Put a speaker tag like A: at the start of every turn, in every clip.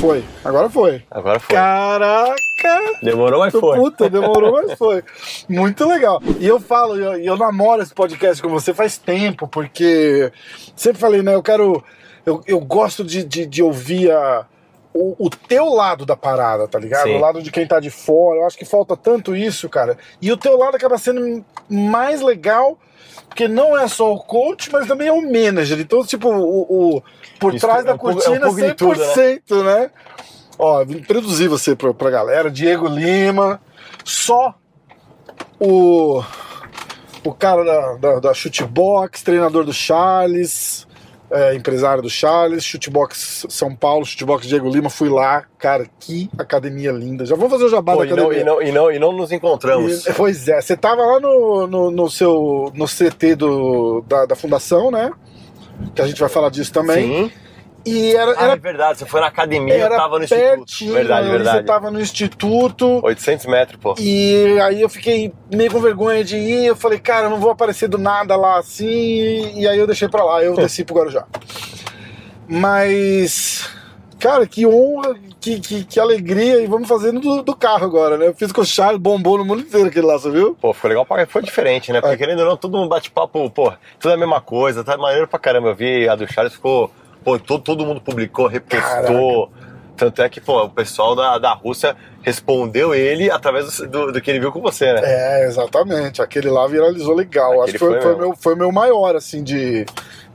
A: Foi. Agora foi.
B: Agora foi.
A: Caraca!
B: Demorou, mas foi.
A: Puta, demorou, mas foi. Muito legal. E eu falo, eu, eu namoro esse podcast com você faz tempo, porque sempre falei, né? Eu quero. Eu, eu gosto de, de, de ouvir a, o, o teu lado da parada, tá ligado?
B: Sim.
A: O lado de quem tá de fora. Eu acho que falta tanto isso, cara. E o teu lado acaba sendo mais legal. Porque não é só o coach, mas também é o manager. Então, tipo, o, o- por
B: Isso
A: trás
B: é
A: da
B: é
A: cortina,
B: tudo,
A: 100%, né? Ó, vim introduzir você pra, pra galera. Diego Lima, só o, o cara da, da, da Chutebox, treinador do Charles, é, empresário do Charles, Chutebox São Paulo, Chutebox Diego Lima, fui lá, cara, que academia linda. Já vou fazer o jabá
B: Pô,
A: da
B: e, não,
A: academia.
B: e, não, e, não, e não nos encontramos.
A: E- pois é, você tava lá no, no, no seu no CT do, da, da fundação, né? Que a gente vai falar disso também.
B: Sim.
A: E era,
B: Ah,
A: era,
B: é verdade, você foi na academia, eu tava no instituto.
A: pertinho,
B: Verdade,
A: ali
B: verdade.
A: Você tava no instituto.
B: 800 metros, pô.
A: E aí eu fiquei meio com vergonha de ir. Eu falei, cara, eu não vou aparecer do nada lá assim. E aí eu deixei pra lá, eu desci pro Guarujá. Mas, cara, que honra, que, que, que alegria. E vamos fazendo do, do carro agora, né? Eu fiz com o Charles, bombou no mundo inteiro aquele lá, você viu?
B: Pô, ficou legal, pra- foi diferente, né? Porque
A: É.
B: querendo ou não, todo mundo bate papo, pô, tudo é a mesma coisa, tá maneiro pra caramba. Eu vi a do Charles, ficou, pô, todo, todo mundo publicou, repostou. Tanto é que, pô, o pessoal da, da Rússia respondeu ele através do, do, do que ele viu com você, né?
A: É, exatamente. Aquele lá viralizou legal. Acho
B: Aquele
A: que foi,
B: foi
A: foi, meu, foi meu maior, assim, de,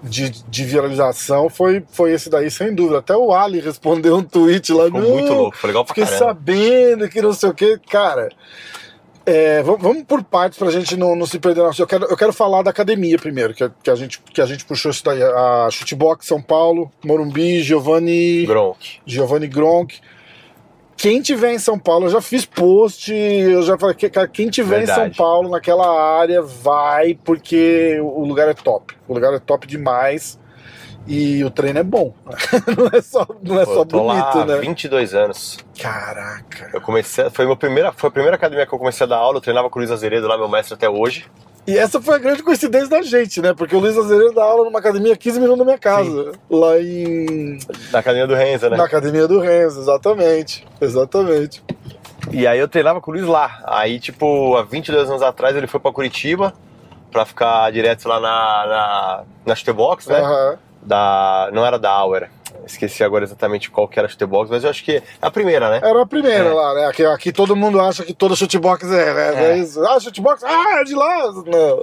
A: de, de viralização. Foi, foi esse daí, sem dúvida. Até o Ali respondeu um tweet lá.
B: Ficou
A: "Não,
B: muito louco, foi legal pra
A: Fiquei
B: caramba.
A: sabendo que não sei o que. Cara, é, vamos, por partes pra gente não, não se perder. Eu quero, eu quero falar da academia primeiro, que, a- que, a, gente, que a gente puxou isso daí. A Chutebox São Paulo, Morumbi, Giovanni...
B: Gronk.
A: Giovanni Gronk. Quem tiver em São Paulo, eu já fiz post, eu já falei, que- cara, quem tiver em São
B: Verdade.
A: Paulo, naquela área, vai, porque o lugar é top. O lugar é top demais. E o treino é bom. não é só, não é
B: Pô,
A: só
B: tô
A: bonito,
B: lá há
A: né?
B: 22 anos.
A: Caraca.
B: Eu comecei, foi, meu primeira, foi a primeira academia que eu comecei a dar aula, eu treinava com o Luiz Azeredo lá, meu mestre até hoje.
A: E essa foi a grande coincidência da gente, né? Porque o Luiz Azevedo dá aula numa academia a 15 minutos da minha casa. Lá em.
B: Na academia do Renza, né?
A: Na academia do Renzo, exatamente. Exatamente.
B: E aí eu treinava com o Luiz lá. Aí, tipo, há 22 anos atrás ele foi pra Curitiba pra ficar direto lá na, na, na Chutebox, né?
A: Aham.
B: Da, não era da Auer. Esqueci agora exatamente qual que era a Chutebox, mas eu acho que é a primeira, né?
A: Era a primeira
B: É.
A: lá, né? Aqui, aqui todo mundo acha que toda chutebox é, né?
B: É.
A: É isso. Ah, chutebox, ah, é de lá. Não.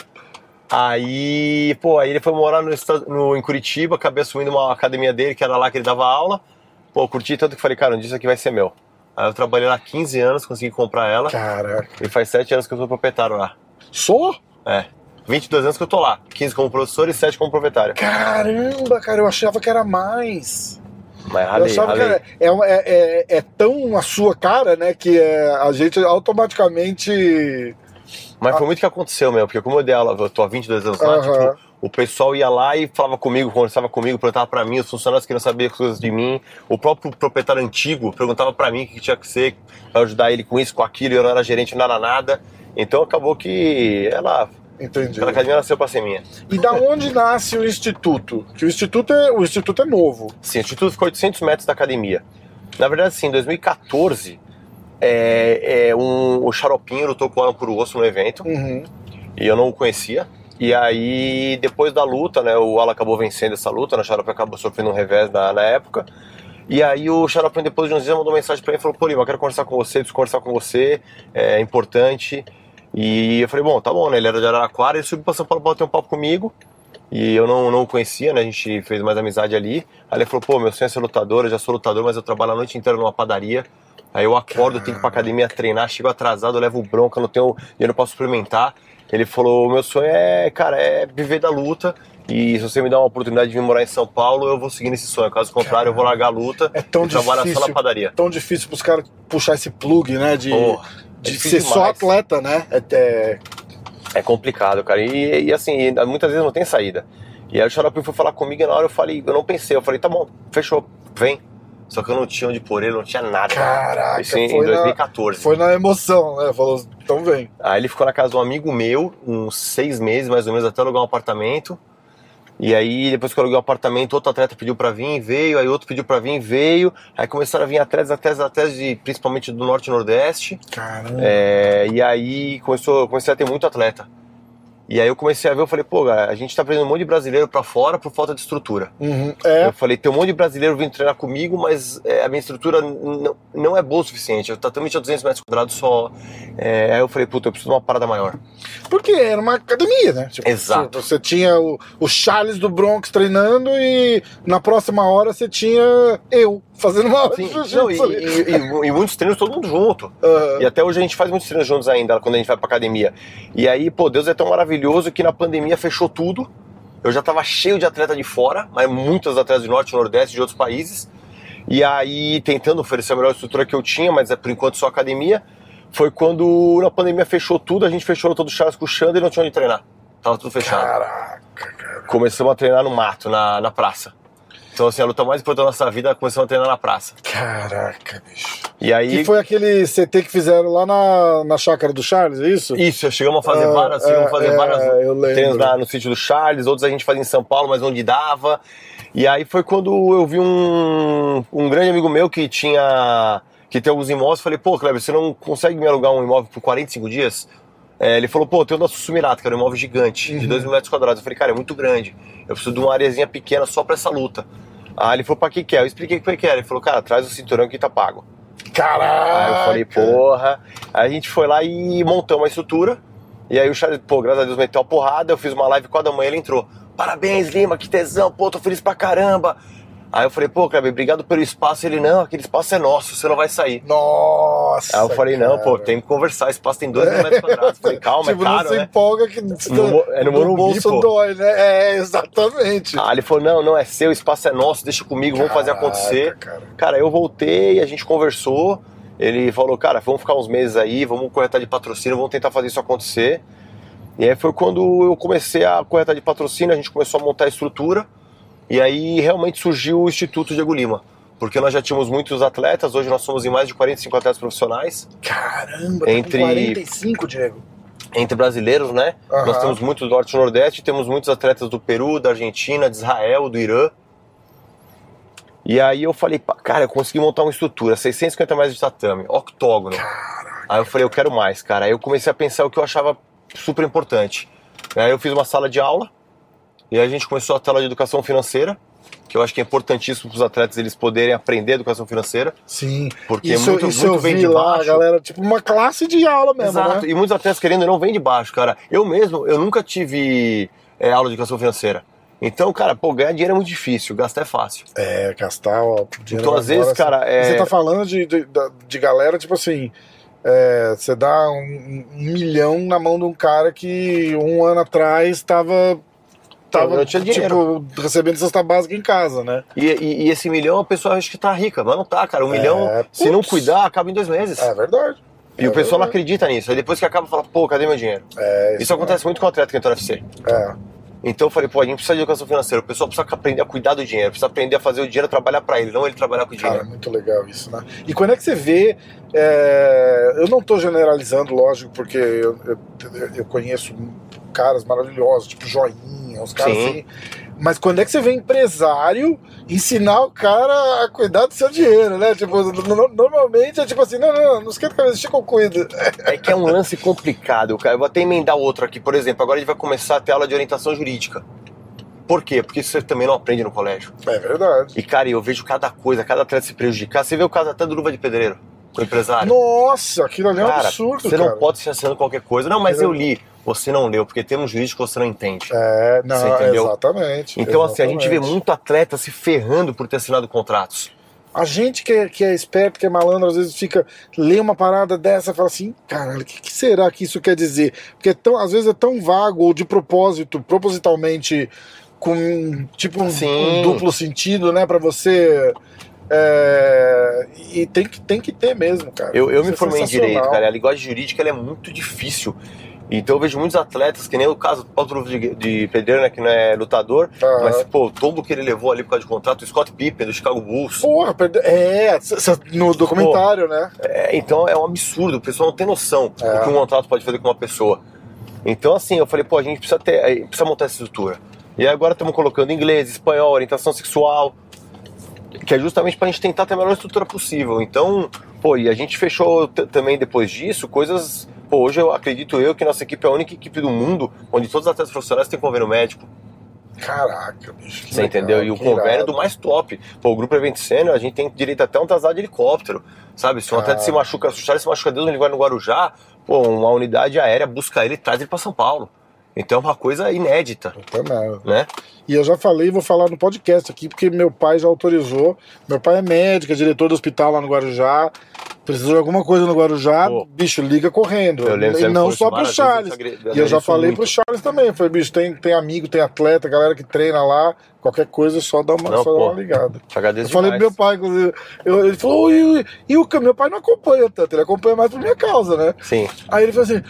B: Aí, pô, aí ele foi morar no, no- em Curitiba, acabei assumindo uma academia dele, que era lá que ele dava aula. Pô, curti tanto que falei, cara, um dia isso aqui vai ser meu. Aí eu trabalhei lá 15 anos, consegui comprar ela.
A: Caraca.
B: E faz 7 anos que eu sou proprietário lá.
A: Só?
B: É. 22 anos que eu tô lá. 15 como professor e 7 como proprietário.
A: Caramba, cara, eu achava que era mais.
B: Mas
A: Eu
B: ralei,
A: achava que
B: ralei.
A: era, é, é, é, é tão a sua cara, né? Que é, a gente automaticamente.
B: Mas foi muito que aconteceu mesmo, porque como eu dei aula, eu tô há 22 anos lá, tipo, o pessoal ia lá e falava comigo, conversava comigo, perguntava pra mim, os funcionários queriam saber coisas de mim, o próprio proprietário antigo perguntava pra mim o que tinha que ser, pra ajudar ele com isso, com aquilo, e eu não era gerente, não era nada. Então acabou que ela,
A: Entendi.
B: aquela academia nasceu pra ser minha.
A: E da onde nasce o instituto? Que o instituto é, o instituto é novo.
B: Sim, o instituto ficou a 800 metros da academia. Na verdade, sim, em 2014, é, é, um, o Xaropinho lutou com o Alan por osso no evento.
A: Uhum.
B: e eu não o conhecia. E aí, depois da luta, né, o Alan acabou vencendo essa luta, né, o Xarope acabou sofrendo um revés na, na época. E aí o Xarope, depois de uns dias, mandou mensagem pra mim e falou, pô, Lima, eu quero conversar com você, preciso conversar com você, é importante. E eu falei, bom, tá bom, né, ele era de Araraquara, ele subiu pra São Paulo pra bater um papo comigo. E eu não, não o conhecia, né, a gente fez mais amizade ali. Aí ele falou, pô, meu sonho é ser lutador, eu já sou lutador, mas eu trabalho a noite inteira numa padaria. Aí eu acordo, tenho que ir pra academia treinar, chego atrasado, eu levo bronca, não tenho dinheiro pra suplementar. Ele falou: meu sonho é, cara, é viver da luta. E se você me dá uma oportunidade de vir morar em São Paulo, eu vou seguir nesse sonho. Caso contrário, eu vou largar a luta
A: É tão
B: e trabalhar
A: difícil.
B: só na padaria.
A: Tão difícil pros caras puxar esse plug, né? De,
B: Pô,
A: de
B: é
A: ser
B: difícil
A: só
B: demais.
A: atleta, né? É, é-
B: É complicado, cara. E, e, assim, muitas vezes não tem saída. E aí o Xarope foi falar comigo e na hora eu falei, eu não pensei, eu falei, tá bom, fechou, vem. Só que eu não tinha onde pôr ele, não tinha nada.
A: Caraca,
B: Isso em, em
A: foi, na,
B: 2014.
A: foi na emoção, né? Falou, então vem.
B: Aí ele ficou na casa de um amigo meu, uns seis meses mais ou menos, até alugar um apartamento. E aí, depois que eu aluguei o apartamento, outro atleta pediu pra vir, veio, aí outro pediu pra vir, veio. Aí começaram a vir atletas, atletas, atletas, de, principalmente do Norte e Nordeste.
A: Caramba.
B: É, e aí começou, comecei a ter muito atleta. E aí eu comecei a ver, eu falei, pô, cara, a gente tá prendendo um monte de brasileiro pra fora por falta de estrutura.
A: Uhum, é,
B: Eu falei, tem um monte de brasileiro vindo treinar comigo, mas é, a minha estrutura n- não é boa o suficiente. Eu totalmente a 200 metros quadrados só. É, aí eu falei, puta, eu preciso de uma parada maior.
A: porque era uma academia, né? Tipo,
B: Exato.
A: Você tinha o, o Charles do Bronx treinando e na próxima hora você tinha eu fazendo uma
B: Sim, não, e, e- e- e muitos treinos todo mundo junto.
A: Aham.
B: E até hoje a gente faz muitos treinos juntos ainda, quando a gente vai pra academia. E aí, pô, Deus é tão maravilhoso que na pandemia fechou tudo. Eu já tava cheio de atleta de fora, mas muitos atletas do Norte, Nordeste, de outros países. E aí, tentando oferecer a melhor estrutura que eu tinha, mas é por enquanto só academia. Foi quando na pandemia fechou tudo, a gente fechou todo o Charles com o Xander e não tinha onde treinar. Tava tudo fechado.
A: Caraca, cara.
B: Começamos a treinar no mato, na, na praça. Então, assim, a luta mais importante da nossa vida, começamos a treinar na praça.
A: Caraca, bicho.
B: E aí.
A: Que foi aquele CT que fizeram lá na, na chácara do Charles, é isso?
B: Isso, chegamos a fazer
A: Ah,
B: várias, chegamos a fazer
A: é,
B: várias
A: é,
B: treinos na- no sítio do Charles, outros a gente fazia em São Paulo, mas onde dava. E aí foi quando eu vi um, um grande amigo meu que tinha que tem alguns imóveis, falei, pô, Kleber, você não consegue me alugar um imóvel por 45 dias? É, ele falou, pô, tem o da Sumirata, que era um imóvel gigante,
A: Uhum.
B: de 2 mil metros quadrados. Eu falei, cara, é muito grande. Eu preciso de uma areazinha pequena só pra essa luta. Aí ele falou, pra que que é? Eu expliquei o que que era. Ele falou, cara, traz o cinturão que tá pago.
A: Caraca!
B: Aí eu falei, porra. Aí a gente foi lá e montamos a estrutura. E aí o Charles, pô, graças a Deus meteu a porrada. Eu fiz uma live 4 da manhã, ele entrou. Parabéns, Lima, que tesão, pô, tô feliz pra caramba. Aí eu falei, pô, Kleber, obrigado pelo espaço. Ele, não, aquele espaço é nosso, você não vai sair.
A: Nossa!
B: Aí eu falei, não, pô,
A: cara.
B: tem que conversar, esse espaço tem 2 mil metros quadrados. Falei, calma,
A: tipo,
B: é caro,
A: não
B: né?
A: empolga que
B: No é no
A: no
B: Morumbi,
A: bolso
B: pô.
A: dói, né? É, exatamente.
B: Ah, ele falou, não, não, é seu, o espaço é nosso, deixa comigo, vamos fazer
A: Caraca,
B: acontecer.
A: cara.
B: Cara, eu voltei, a gente conversou. Ele falou, cara, vamos ficar uns meses aí, vamos corretar de patrocínio, vamos tentar fazer isso acontecer. E aí foi quando eu comecei a corretar de patrocínio, a gente começou a montar a estrutura. E aí realmente surgiu o Instituto Diego Lima. Porque nós já tínhamos muitos atletas, hoje nós somos em mais de 45 atletas profissionais,
A: Caramba, tá
B: Entre-
A: com 45, Diego.
B: entre brasileiros, né?
A: Aham.
B: Nós temos muitos do Norte e Nordeste, temos muitos atletas do Peru, da Argentina, de Israel, do Irã. E aí eu falei, cara, eu consegui montar uma estrutura, 650 metros de tatame, octógono. Aí eu falei, eu quero mais, cara. Aí eu comecei a pensar o que eu achava super importante. Aí eu fiz uma sala de aula, e aí a gente começou a tela de educação financeira, que eu acho que é importantíssimo para os atletas eles poderem aprender educação financeira,
A: Sim.
B: porque
A: Isso,
B: muito,
A: isso
B: muito vem de
A: lá,
B: baixo.
A: galera, tipo uma classe de aula mesmo,
B: Exato,
A: né?
B: e muitos atletas querendo não vem de baixo, cara. Eu mesmo, eu nunca tive é, aula de educação financeira. Então, cara, pô, ganhar dinheiro é muito difícil, gastar é fácil.
A: É, gastar, ó, dinheiro
B: Então,
A: vai
B: às vezes, cara,
A: assim.
B: é-
A: Você tá falando de, de, de galera, tipo assim, é, você dá um, um milhão na mão de um cara que um ano atrás tava,
B: Não dinheiro.
A: tipo, recebendo cesta básica em casa, né?
B: E, e- e esse milhão a pessoa acha que tá rica, mas não tá, cara. Um
A: É,
B: milhão, se não cuidar, acaba em dois meses.
A: É verdade.
B: e
A: é
B: o pessoal não
A: verdade.
B: acredita nisso. Aí depois que acaba, fala, pô, cadê meu dinheiro?
A: É,
B: Isso acontece muito com o atleta que entra no UFC.
A: É.
B: Então eu falei, pô, a gente precisa de educação financeira. O pessoal precisa aprender a cuidar do dinheiro, precisa aprender a fazer o dinheiro trabalhar pra ele, não ele trabalhar com o
A: Cara,
B: dinheiro.
A: muito legal isso, né? E quando é que você vê. é, eu não tô generalizando, lógico, porque eu, eu, eu conheço caras maravilhosos, tipo Joinha, os caras
B: Sim.
A: assim. Mas quando é que você vê empresário ensinar o cara a cuidar do seu dinheiro, né? Tipo, no- no- normalmente é tipo assim: não, não, não, não esquenta a cabeça, deixa que eu cuido.
B: É que é um lance complicado, cara. Eu vou até emendar outro aqui. Por exemplo, agora a gente vai começar a ter aula de orientação jurídica. Por quê? Porque isso você também não aprende no colégio.
A: É verdade.
B: E, cara, eu vejo cada coisa, cada atleta se prejudicar. Você vê o caso até do Luva de Pedreiro, o empresário.
A: Nossa, aquilo ali é um
B: cara,
A: absurdo,
B: você
A: cara.
B: não pode se assinando qualquer coisa. Não, mas eu li. Você não leu, porque termos jurídicos você não entende.
A: É, não,
B: Você entendeu?
A: exatamente.
B: Então, assim, a gente vê
A: exatamente.
B: muito atleta se ferrando por ter assinado contratos.
A: A gente que é, que é esperto, que é malandro, às vezes fica, lê uma parada dessa e fala assim, caralho, o que, que será que isso quer dizer? Porque é tão, às vezes é tão vago ou de propósito, propositalmente, com tipo um, um duplo sentido, né, pra você. É, e tem que, tem que ter mesmo, cara.
B: Eu, eu
A: Isso
B: me
A: é
B: formei em direito, cara. A linguagem jurídica é muito difícil. Então eu vejo muitos atletas, que nem o caso do Paulo de, de né, que não é lutador,
A: Aham.
B: mas, pô, o tombo que ele levou ali por causa de contrato, o Scott Pippen, do Chicago Bulls.
A: Porra, é, no documentário, né?
B: É, então é um absurdo, o pessoal não tem noção
A: É.
B: do que um contrato pode fazer com uma pessoa. Então, assim, eu falei, pô, a gente precisa ter, precisa montar essa estrutura. E agora estamos colocando inglês, espanhol, orientação sexual, que é justamente pra gente tentar ter a melhor estrutura possível. Então, pô, e a gente fechou também depois disso coisas. Pô, hoje eu acredito eu que nossa equipe é a única equipe do mundo onde todos os atletas profissionais têm convênio médico.
A: Caraca, bicho.
B: Você
A: legal,
B: entendeu? E o convênio
A: irado.
B: do mais top. Pô, o grupo Evento Sênior, a gente tem direito até a um traslado de helicóptero. Sabe? Se um atleta se machuca, se Charles se machuca Deus, ele vai no Guarujá, pô, uma unidade aérea busca ele e traz ele pra São Paulo. Então é uma coisa inédita,
A: merda.
B: né?
A: E eu já falei, vou falar no podcast aqui, porque meu pai já autorizou. Meu pai é médico, é diretor do hospital lá no Guarujá. Precisou de alguma coisa no Guarujá,
B: Pô.
A: bicho, liga correndo.
B: Eu lembro,
A: e não só pro Charles. E eu já falei
B: muito.
A: pro Charles também. Eu falei, bicho, tem, tem amigo, tem atleta, galera que treina lá. Qualquer coisa, só dá uma,
B: Não,
A: só dá uma ligada.
B: Agradeço
A: Eu falei pro meu pai, inclusive. eu- ele falou, e, e o meu pai não acompanha tanto, ele acompanha mais por minha causa, né?
B: Sim.
A: Aí ele falou assim: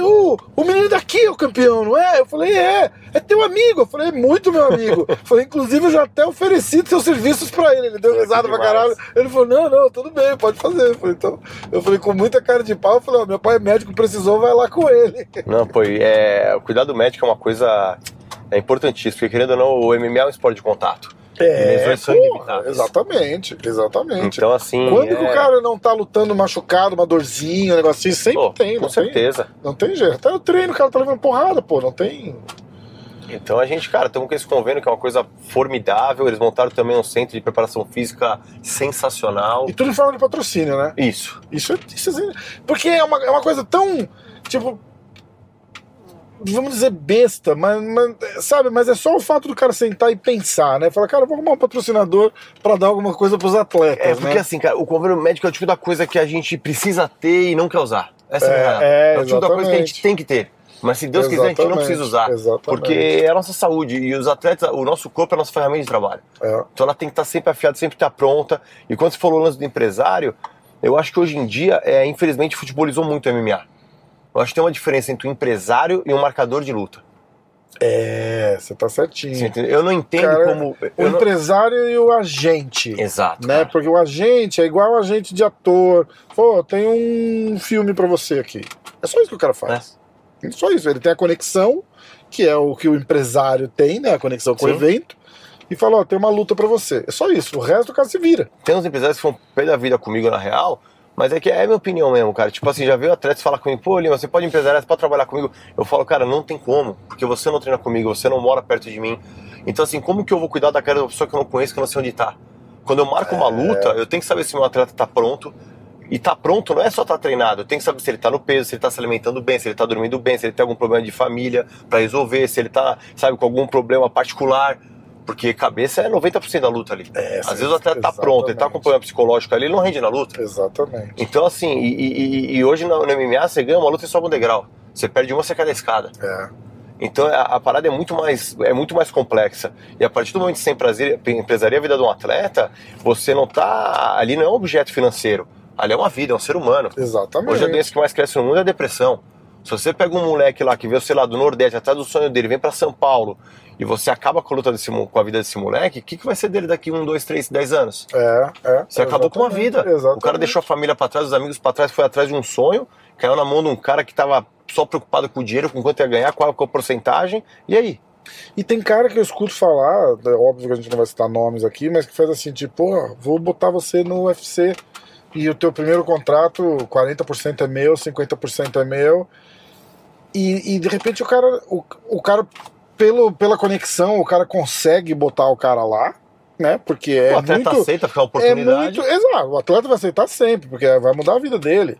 A: o, o menino daqui é o campeão, não é? Eu falei: É, é teu amigo. Eu falei: É muito meu amigo. Falei: Inclusive, eu já até ofereci seus serviços pra ele. Ele deu risada pra caralho. Ele falou: Não, não, tudo bem, pode fazer. Eu falei: Então, eu falei com muita cara de pau. Eu falei: Ó, Meu pai é médico, precisou, vai lá com ele.
B: Não, pô, é, o cuidado médico é uma coisa é importantíssima, porque querendo ou não, o MMA é um esporte de contato. lesões são
A: porra,
B: inevitáveis.
A: exatamente, exatamente.
B: Então, assim.
A: Quando
B: é...
A: que o cara não tá lutando machucado, uma dorzinha, um negocinho, sempre
B: Pô,
A: tem,
B: com
A: não tem,
B: certeza.
A: não tem jeito. Até no treino o cara tá levando porrada, pô, não tem.
B: Então a gente, cara, estamos com esse convênio que é uma coisa formidável. Eles montaram também um centro de preparação física sensacional.
A: E tudo em forma de patrocínio, né?
B: Isso.
A: Isso é. Isso é porque é uma, é uma coisa tão. Tipo. Vamos dizer besta, mas, mas, sabe, mas é só o fato do cara sentar e pensar, né? Falar, cara, vou arrumar um patrocinador pra dar alguma coisa pros atletas,
B: É porque
A: né?
B: assim, cara, o convênio médico é o tipo da coisa que a gente precisa ter e não quer usar. Essa é,
A: É,
B: verdade.
A: é,
B: o tipo da coisa que a gente tem que ter. Mas se Deus quiser, a gente não
A: Exatamente,
B: precisa usar.
A: exatamente.
B: Porque é a nossa saúde. E os atletas, o nosso corpo é a nossa ferramenta de trabalho.
A: É.
B: Então ela tem que estar sempre afiada, sempre estar pronta. E quando você falou o lance do empresário, eu acho que hoje em dia, é, infelizmente, futebolizou muito o MMA. Eu acho que tem uma diferença entre um empresário e um marcador de luta.
A: É, você tá
B: Você
A: certinho.
B: entendeu? Eu não entendo
A: Cara,
B: como.
A: O
B: eu não-
A: empresário e o agente.
B: Exato.
A: Né?
B: cara.
A: Porque o agente é igual o agente de ator. Pô, tem um filme pra você aqui. É só isso que o cara faz. É Só isso. Ele tem a conexão, que é o que o empresário tem, né? A conexão com o
B: Sim.
A: evento. E fala, ó, tem uma luta pra você. É só isso. O resto o cara se vira.
B: Tem uns empresários que foram pé da vida comigo na real, mas é que é minha opinião mesmo, cara. Tipo assim, já veio atletas falar comigo, pô, Lima, você pode empresariar, você pode trabalhar comigo. Eu falo, cara, não tem como, porque você não treina comigo, você não mora perto de mim. Então, assim, como que eu vou cuidar da cara da pessoa que eu não conheço, que eu não sei onde tá? Quando eu marco uma luta, eu tenho que saber se meu atleta tá pronto. E tá pronto não é só estar treinado, eu tenho que saber se ele tá no peso, se ele tá se alimentando bem, se ele tá dormindo bem, se ele tem algum problema de família pra resolver, se ele tá, sabe, com algum problema particular. Porque cabeça é 90% da luta ali.
A: É,
B: Às vezes o atleta tá pronto, ele tá com um problema psicológico ali, ele não rende na luta.
A: Exatamente.
B: Então, assim, e, e- e hoje no, no MMA você ganha uma luta e sobe um degrau. Você perde uma, você cai da escada.
A: É.
B: Então a, a parada é muito, mais, é muito mais complexa. E a partir do momento que você empresaria, empresaria a vida de um atleta, você não tá. Ali não é um objeto financeiro. Ali é uma vida, é um ser humano.
A: Exatamente.
B: Hoje a doença que mais cresce no mundo é a depressão. Se você pega um moleque lá que veio, sei lá, do Nordeste, atrás do sonho dele, vem pra São Paulo, e você acaba com a luta desse, com a vida desse moleque, o que, que vai ser dele daqui um, dois, três, dez anos?
A: É, é.
B: Você acabou com uma vida.
A: Exatamente.
B: O cara deixou a família pra trás, os amigos pra trás, foi atrás de um sonho, caiu na mão de um cara que tava só preocupado com o dinheiro, com quanto ia ganhar, qual, qual a porcentagem, e aí?
A: E tem cara que eu escuto falar, é óbvio que a gente não vai citar nomes aqui, mas que faz assim, tipo, vou botar você no UFC e o teu primeiro contrato, 40% é meu, 50% é meu. E, e de repente o cara, o, o cara pelo, pela conexão, o cara consegue botar o cara lá, né? Porque é
B: o atleta
A: muito
B: aceita uma
A: é
B: oportunidade.
A: muito, exato, o atleta vai aceitar sempre, porque vai mudar a vida dele.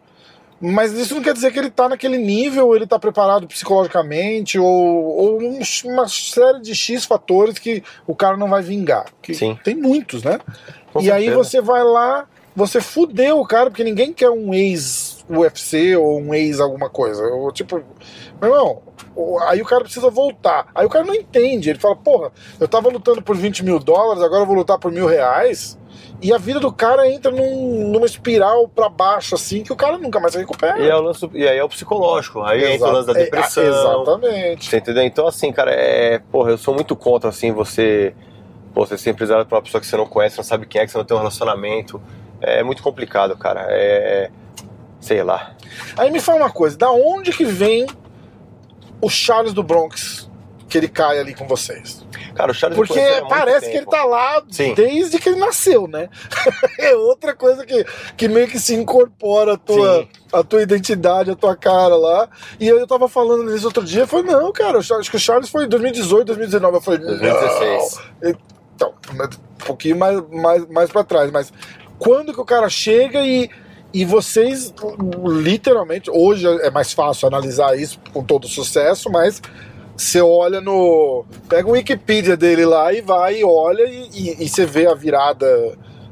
A: Mas isso não quer dizer que ele tá naquele nível, ele tá preparado psicologicamente, ou, ou um- uma série de X fatores que o cara não vai vingar. Que
B: Sim.
A: Tem muitos, né?
B: Com
A: e aí
B: certeza.
A: você vai lá, você fudeu o cara, porque ninguém quer um ex-UFC ou um ex alguma coisa. Ou, tipo, meu irmão, aí o cara precisa voltar. Aí o cara não entende. Ele fala, porra, eu tava lutando por 20 mil dólares, agora eu vou lutar por mil reais. e a vida do cara entra num- numa espiral pra baixo, assim, que o cara nunca mais se recupera.
B: E, é o lance, e aí é o psicológico. Aí entra o lance da
A: Exato. É,
B: depressão.
A: exatamente.
B: Você entendeu? Então, assim, cara, é. Porra, eu sou muito contra, assim, você. Pô, você ser empresário pra uma pessoa que você não conhece, não sabe quem é, que você não tem um relacionamento. É muito complicado, cara. É. Sei lá.
A: Aí me fala uma coisa, da onde que vem o Charles do Bronx que ele cai ali com vocês?
B: Cara, o Charles
A: Porque
B: muito
A: parece que ele
B: tempo.
A: tá lá
B: Sim.
A: desde que ele nasceu, né? é outra coisa que, que meio que se incorpora a tua,
B: Sim.
A: a tua identidade, a tua cara lá. E eu, eu tava falando nisso outro dia, eu falei, não, cara, acho que o Charles foi em 2018, 2019. Eu falei,
B: 2016.
A: não. Então, um pouquinho mais, mais, mais pra trás, mas quando que o cara chega e. E vocês, literalmente, hoje é mais fácil analisar isso com todo sucesso, mas você olha no. Pega o Wikipedia dele lá e vai e olha e, e- e você vê a virada.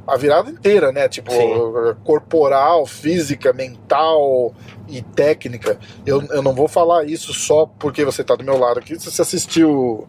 A: A virada inteira, né? Tipo,
B: Sim.
A: corporal, física, mental e técnica. Eu, eu não vou falar isso só porque você tá do meu lado aqui. Se você assistiu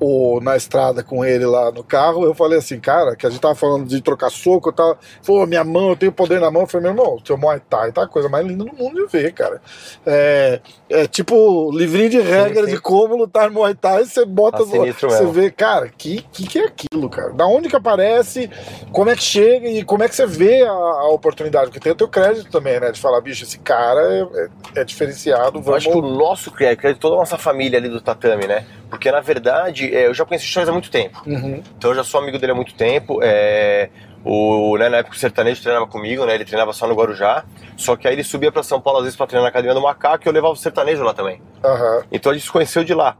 A: o, na estrada com ele lá no carro, eu falei assim, cara, que a gente tava falando de trocar soco, eu tava, pô, minha mão, eu tenho poder na mão. Eu falei, meu irmão, seu Muay Thai tá a coisa mais linda do mundo de ver, cara. É, é tipo livrinho de regra
B: sim.
A: de como lutar Muay Thai, você bota,
B: Tá
A: você vê, cara, que, que que é aquilo, cara? Da onde que aparece, como é que chega e como é que você vê a, a oportunidade? Porque tem o teu crédito também, né? De falar, bicho, esse cara é, é- é diferenciado,
B: Eu
A: vamos...
B: acho que o nosso crédito, crédito toda a nossa família ali do tatame, né? Porque na verdade, é, eu já conheci o Charles há muito tempo.
A: Uhum.
B: Então eu já sou amigo dele há muito tempo. É, o, né, na época o sertanejo treinava comigo, né? Ele treinava só no Guarujá. Só que aí ele subia pra São Paulo às vezes pra treinar na academia do Macaco e eu levava o sertanejo lá também.
A: Aham,
B: Então a gente se conheceu de lá.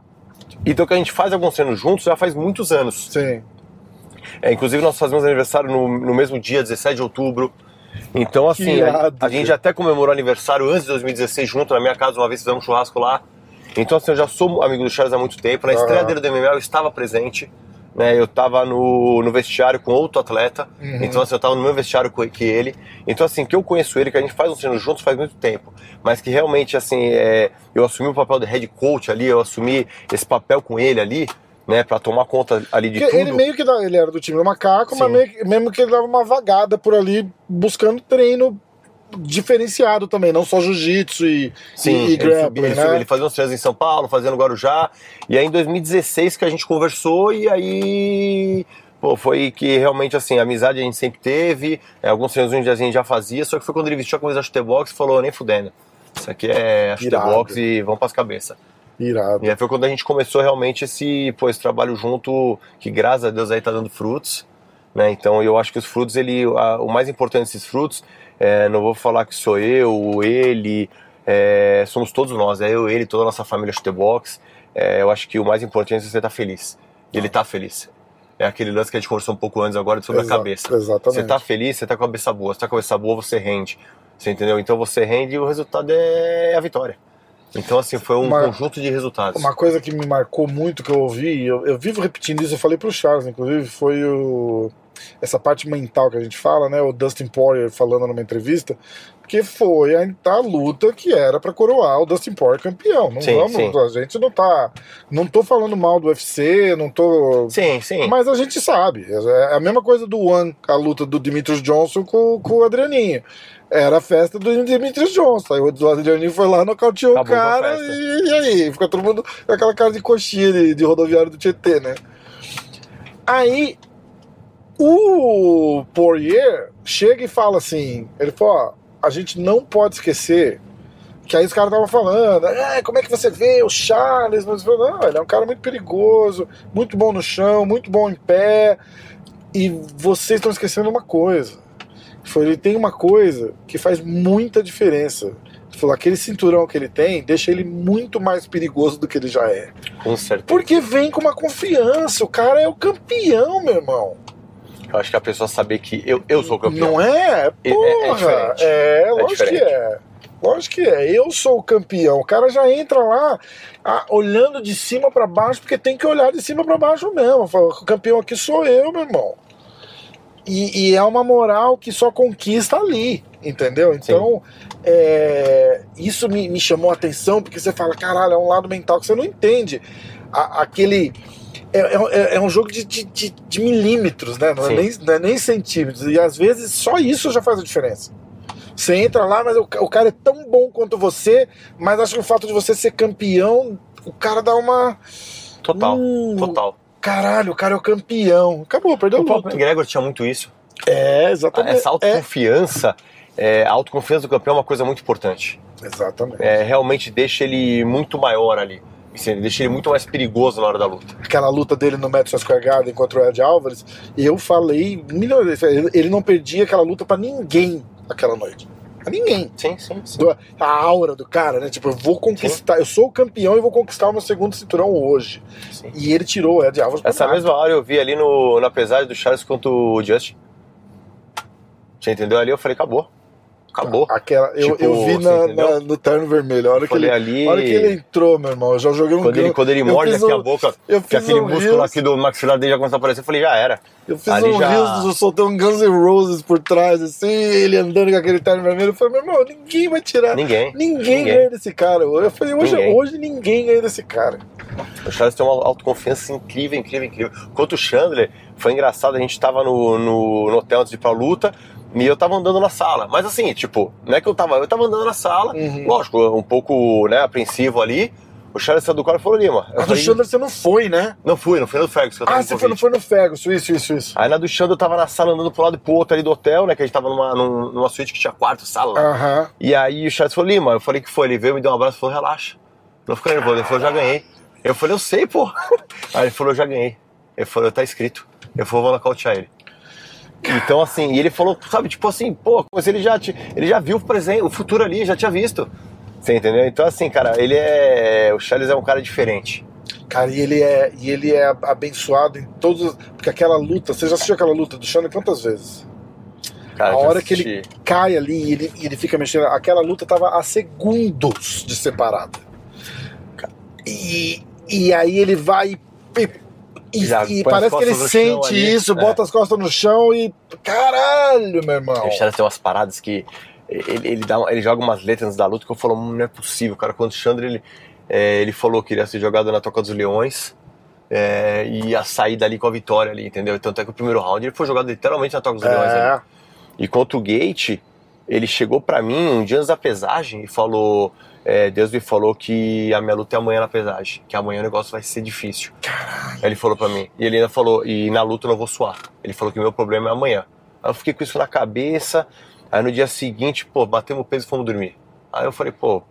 B: Então que a gente faz alguns treinos juntos já faz muitos anos.
A: sim.
B: É, inclusive nós fazemos aniversário no, no mesmo dia, 17 de outubro. Então assim, a, a gente até comemorou aniversário antes de 2016 junto na minha casa, uma vez fizemos um churrasco lá. Então assim, eu já sou amigo do Charles há muito tempo. Na estreia
A: Aham.
B: dele do MMA eu estava presente. Né, eu estava no, no vestiário com outro atleta,
A: Uhum.
B: então assim, eu estava no meu vestiário com, que ele. Então assim, que eu conheço ele, que a gente faz um treino juntos faz muito tempo. Mas que realmente assim, é, eu assumi o papel de head coach ali, eu assumi esse papel com ele ali, né, para tomar conta ali de
A: Porque
B: tudo.
A: ele meio que dá- ele era do time do macaco, mas
B: Sim.
A: meio que- mesmo que ele dava uma vagada por ali buscando treino diferenciado também, não só jiu-jitsu e,
B: Sim,
A: e, e
B: ele,
A: grappling,
B: ele,
A: né?
B: ele fazia uns treinos em São Paulo, fazia no Guarujá. E aí em 2016 que a gente conversou e aí pô, foi que realmente assim, a amizade a gente sempre teve, é, alguns treinos a gente já fazia, só que foi quando ele vestiu a camisa da chutebox e falou, nem fudendo. Isso aqui é chutebox
A: Irado.
B: e vamos pras cabeças.
A: Irado.
B: E aí foi quando a gente começou realmente esse, pô, esse trabalho junto, que graças a Deus aí tá dando frutos. Né? Então eu acho que os frutos, ele, a- o mais importante desses frutos, é, não vou falar que sou eu, ele, é, somos todos nós, é eu, ele, toda a nossa família Chutebox. É, eu acho que o mais importante é você estar feliz. Ele tá feliz. É aquele lance que a gente conversou um pouco antes agora sobre
A: Exa-
B: a cabeça.
A: Exatamente.
B: Você tá feliz, você tá com a cabeça boa. Você tá com a cabeça boa, você rende. Você entendeu? Então você rende e o resultado é a vitória. Então, assim, foi um
A: Uma-
B: conjunto de resultados.
A: Uma coisa que me marcou muito, que eu ouvi, eu, eu vivo repetindo isso, eu falei pro Charles, inclusive, foi o, essa parte mental que a gente fala, né? O Dustin Poirier falando numa entrevista, que foi a, a luta que era pra coroar o Dustin Poirier campeão. Não
B: Sim,
A: vamos,
B: sim.
A: a gente não tá. Não tô falando mal do UFC, não tô.
B: Sim, sim.
A: Mas a gente sabe. É a mesma coisa do One, a luta do Demetrius Johnson com, com o Adrianinho. Era a festa do Demetrius Johnson. Aí o Adrianinho foi lá, nocauteou o
B: Acabou a
A: cara e, e aí? Fica todo mundo com aquela cara de coxinha de, de rodoviário do Tietê, né? Aí o Poirier chega e fala assim: ele falou, ó, a gente não pode esquecer que aí os caras estavam falando, é, como é que você vê o Charles? Mas, eu falei, não, ele é um cara muito perigoso, muito bom no chão, muito bom em pé. E vocês estão esquecendo uma coisa. Ele falou, ele tem uma coisa que faz muita diferença. Ele falou, aquele cinturão que ele tem deixa ele muito mais perigoso do que ele já é.
B: Com certeza.
A: Porque vem com uma confiança. O cara é o campeão, meu irmão.
B: Eu acho que a pessoa saber que eu, eu sou o campeão.
A: Não é?
B: É- é
A: Porra!
B: diferente.
A: É, lógico que é. Lógico que é. Eu sou o campeão. O cara já entra lá ah, olhando de cima pra baixo, porque tem que olhar de cima pra baixo mesmo. Fala, O campeão aqui sou eu, meu irmão. E, e é uma moral que só conquista ali, entendeu? Então, é, isso me, me chamou a atenção, porque você fala, caralho, é um lado mental que você não entende. A- aquele é, é, é um jogo de, de, de, de milímetros, né? Não é, nem, não é nem centímetros. E às vezes só isso já faz a diferença. Você entra lá, mas o, o cara é tão bom quanto você, mas acho que o fato de você ser campeão, o cara dá uma.
B: Total,
A: Hum,
B: total.
A: Caralho, o cara é o campeão. Acabou, perdeu
B: O
A: luta.
B: próprio McGregor tinha muito isso.
A: É, exatamente.
B: Essa autoconfiança, é, a autoconfiança do campeão é uma coisa muito importante.
A: É, exatamente.
B: É, realmente deixa ele muito maior ali. Assim, deixa ele muito mais perigoso na hora da luta.
A: Aquela luta dele no Madison Square Garden contra o Ed Alvarez, eu falei milhões ele- ele não perdia aquela luta pra ninguém aquela noite. Pra ninguém.
B: Sim, sim, sim.
A: A aura do cara, né? Tipo, eu vou conquistar, eu sou o campeão e vou conquistar o meu segundo cinturão hoje.
B: sim.
A: E ele tirou o Ed Alvarez por
B: Essa mesma hora eu vi ali no, na pesagem do Charles contra o Justin. Você entendeu? Ali eu falei, acabou. Acabou.
A: Aquela, eu,
B: Tipo,
A: eu vi
B: você
A: na, na- no terno vermelho. A hora, que ele,
B: ali-
A: hora que ele entrou, meu irmão, eu já joguei um
B: Quando ele, quando ele morde aqui
A: um-
B: a boca,
A: eu
B: que aquele
A: um
B: músculo
A: reels-
B: aqui do maxilar dele já começou a aparecer, eu falei, já era.
A: Eu fiz
B: Ali
A: um
B: já-
A: eu soltei um Guns N' Roses por trás, assim, ele andando com aquele terno vermelho. Eu falei, meu irmão, ninguém vai tirar.
B: Ninguém.
A: Ninguém,
B: Ninguém.
A: ganha desse cara. Eu falei, hoje
B: Ninguém.
A: hoje ninguém ganha desse cara.
B: O Charles tem uma autoconfiança incrível, incrível, incrível. Quanto o Chandler, foi engraçado, a gente tava no, no, no hotel antes de ir pra luta, e eu tava andando na sala. Mas assim, tipo, não é que eu tava, eu tava andando na sala,
A: Uhum.
B: lógico, um pouco, né, apreensivo ali. O Charles saiu do carro e falou, Lima.
A: A do Chandler você não foi, né?
B: não fui, não fui no Fergus, que eu tava
A: Ah, você foi, não foi no Ferguson, isso, isso, isso.
B: Aí na do Chandler eu tava na sala andando pro lado e pro outro ali do hotel, né, que a gente tava numa, num- numa suíte que tinha quarto, sala. lá.
A: Aham.
B: E aí o Charles falou, Lima, eu falei que foi, ele veio, me deu um abraço e falou, relaxa. Não fica nervoso. Ele falou, já ganhei. Eu falei, eu sei, pô. Aí ele falou, eu já ganhei. Ele falou, tá escrito. Eu vou nocautear ele. Então, assim, e ele falou, sabe, tipo assim, pô, mas ele já, te- ele já viu o presente, o futuro ali, já tinha visto. Você entendeu? Então, assim, cara, ele é. O Charles é um cara diferente.
A: Cara, e ele é, e ele é abençoado em todos. os- Porque aquela luta, você já assistiu aquela luta do Chandler quantas vezes?
B: Cara,
A: A hora que ele cai ali e ele, ele fica mexendo, aquela luta tava a segundos de separada. E, e aí ele vai e, e,
B: Já
A: e parece que ele sente
B: ali.
A: isso,
B: É.
A: bota as costas no chão e. Caralho, meu irmão!
B: O Charles tem umas paradas que ele, ele, dá, ele joga umas letras da luta que eu falo, "Hum, não é possível, cara. Quando o Chandler ele, é, ele falou que iria ser jogado na Toca dos Leões é, e ia sair dali com a vitória ali, entendeu? Tanto é que o primeiro round ele foi jogado literalmente na Toca dos Leões. ali.
A: É,
B: E contra o Gate, ele chegou pra mim um dia antes da pesagem e falou: é, Deus me falou que a minha luta é amanhã na pesagem, que amanhã o negócio vai ser difícil. Aí ele falou pra mim. E ele ainda falou: e na luta eu não vou suar. Ele falou que o meu problema é amanhã. Aí eu fiquei com isso na cabeça. Aí no dia seguinte, pô, batemos o peso e fomos dormir. Aí eu falei, pô,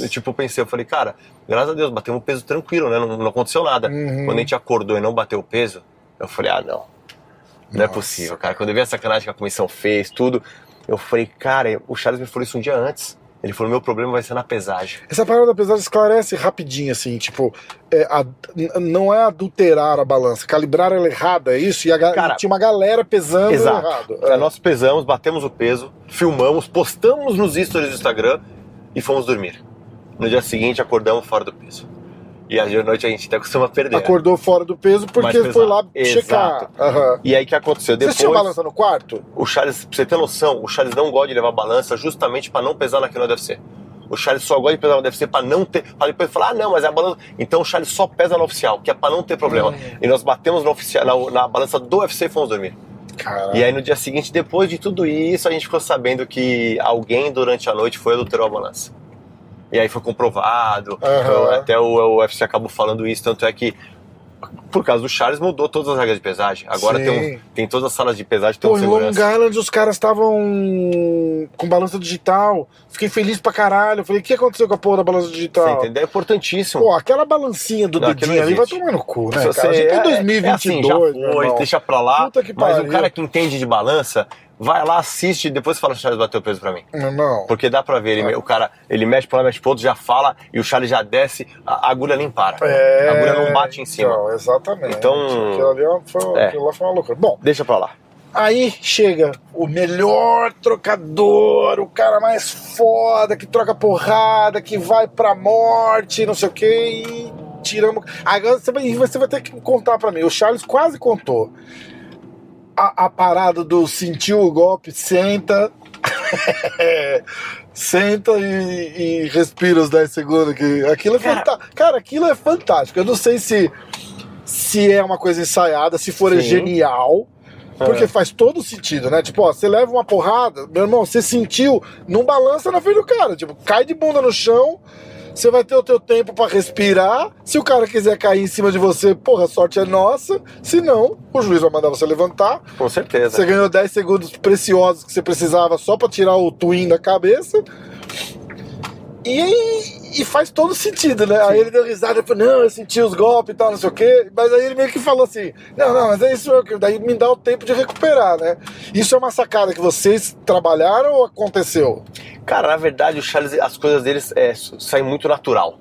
B: eu, tipo, eu pensei, eu falei, cara, graças a Deus, batemos o peso tranquilo, né? Não, não aconteceu nada.
A: Uhum.
B: Quando a gente acordou e não bateu o peso, eu falei, ah, não. Não é
A: Nossa.
B: possível, cara. Quando eu vi a sacanagem que a comissão fez, tudo, eu falei, cara, o Charles me falou isso um dia antes. Ele falou, meu problema vai ser na pesagem.
A: Essa parada, apesar de esclarece rapidinho, assim, tipo, é, a- não é adulterar a balança, calibrar ela errada, é isso? E a
B: Cara,
A: tinha uma galera pesando
B: Exato.
A: errado.
B: Aí Nós pesamos, batemos o peso, filmamos, postamos nos stories do Instagram e fomos dormir. No dia seguinte, acordamos fora do peso. E aí à noite a gente até costuma perder. né?
A: Acordou fora do peso porque foi lá
B: Exato.
A: checar. Aham.
B: E aí o que aconteceu?
A: Você
B: Depois,
A: tinha balança no quarto?
B: o Charles, pra você ter noção, o Charles não gosta de levar balança justamente pra não pesar naquilo no UFC. O Charles só gosta de pesar no UFC pra não ter. Pra depois falar, ah, não, mas é a balança. Então o Charles só pesa no oficial, que é pra não ter problema.
A: Hum.
B: E nós batemos no oficial, na, na balança do UFC e fomos dormir.
A: Caralho.
B: E aí no dia seguinte, depois de tudo isso, a gente ficou sabendo que alguém durante a noite foi adulterou a balança. E aí foi comprovado,
A: Aham.
B: até o, o UFC acabou falando isso, tanto é que por causa do Charles mudou todas as regras de pesagem. Agora
A: Sim.
B: tem, um- tem todas as salas de pesagem, tem
A: Pô,
B: um
A: em Long
B: segurança.
A: Island os caras estavam com balança digital. Fiquei feliz pra caralho. Falei, o que aconteceu com a porra da balança
B: Você
A: digital?
B: entendeu? É importantíssimo.
A: Pô, aquela balancinha do
B: Não,
A: dedinho ali vai tomar no cu, né, cara?
B: você-
A: A gente tem
B: é-
A: 2022,
B: é assim, já foi, deixa pra lá.
A: Puta que
B: mas o cara que entende de balança, vai lá, assiste e depois fala se o Charles bateu peso pra mim.
A: Não.
B: Porque dá pra ver, ele,
A: Ah.
B: o cara, ele mexe pra lá, mexe pro outro, já fala, e o Charles já desce, a agulha nem para.
A: É,
B: A agulha não bate em cima.
A: Então, exatamente.
B: Então-
A: Aquilo, ali é foi,
B: É.
A: aquilo lá foi uma loucura. Bom,
B: Deixa pra lá.
A: aí chega o melhor trocador, o cara mais foda, que troca porrada, que vai pra morte, não sei o que, e tiramos. Agora você vai, você vai ter que contar pra mim. O Charles quase contou. A, a parada do sentiu o golpe, senta. Senta e, e respira os 10 segundos. Que aquilo é
B: Cara-
A: fantástico. Cara, aquilo é fantástico. Eu não sei se. se é uma coisa ensaiada, se for é genial. Porque
B: É.
A: faz todo sentido, né? Tipo, ó, você leva uma porrada, meu irmão, você sentiu, não balança na frente do cara. Tipo, cai de bunda no chão, você vai ter o teu tempo pra respirar. Se o cara quiser cair em cima de você, porra, a sorte é nossa. Se não, o juiz vai mandar você levantar.
B: Com certeza.
A: Você ganhou 10 segundos preciosos que você precisava só pra tirar o twin da cabeça. E, e faz todo sentido, né? Aí ele deu risada falou, não, eu senti os golpes e tal, não sei o quê. Mas aí ele meio que falou assim, não, não, mas é isso, que daí me dá o tempo de recuperar, né? Isso é uma sacada que vocês trabalharam ou aconteceu?
B: Cara, na verdade, o Charles, as coisas deles é, saem muito natural.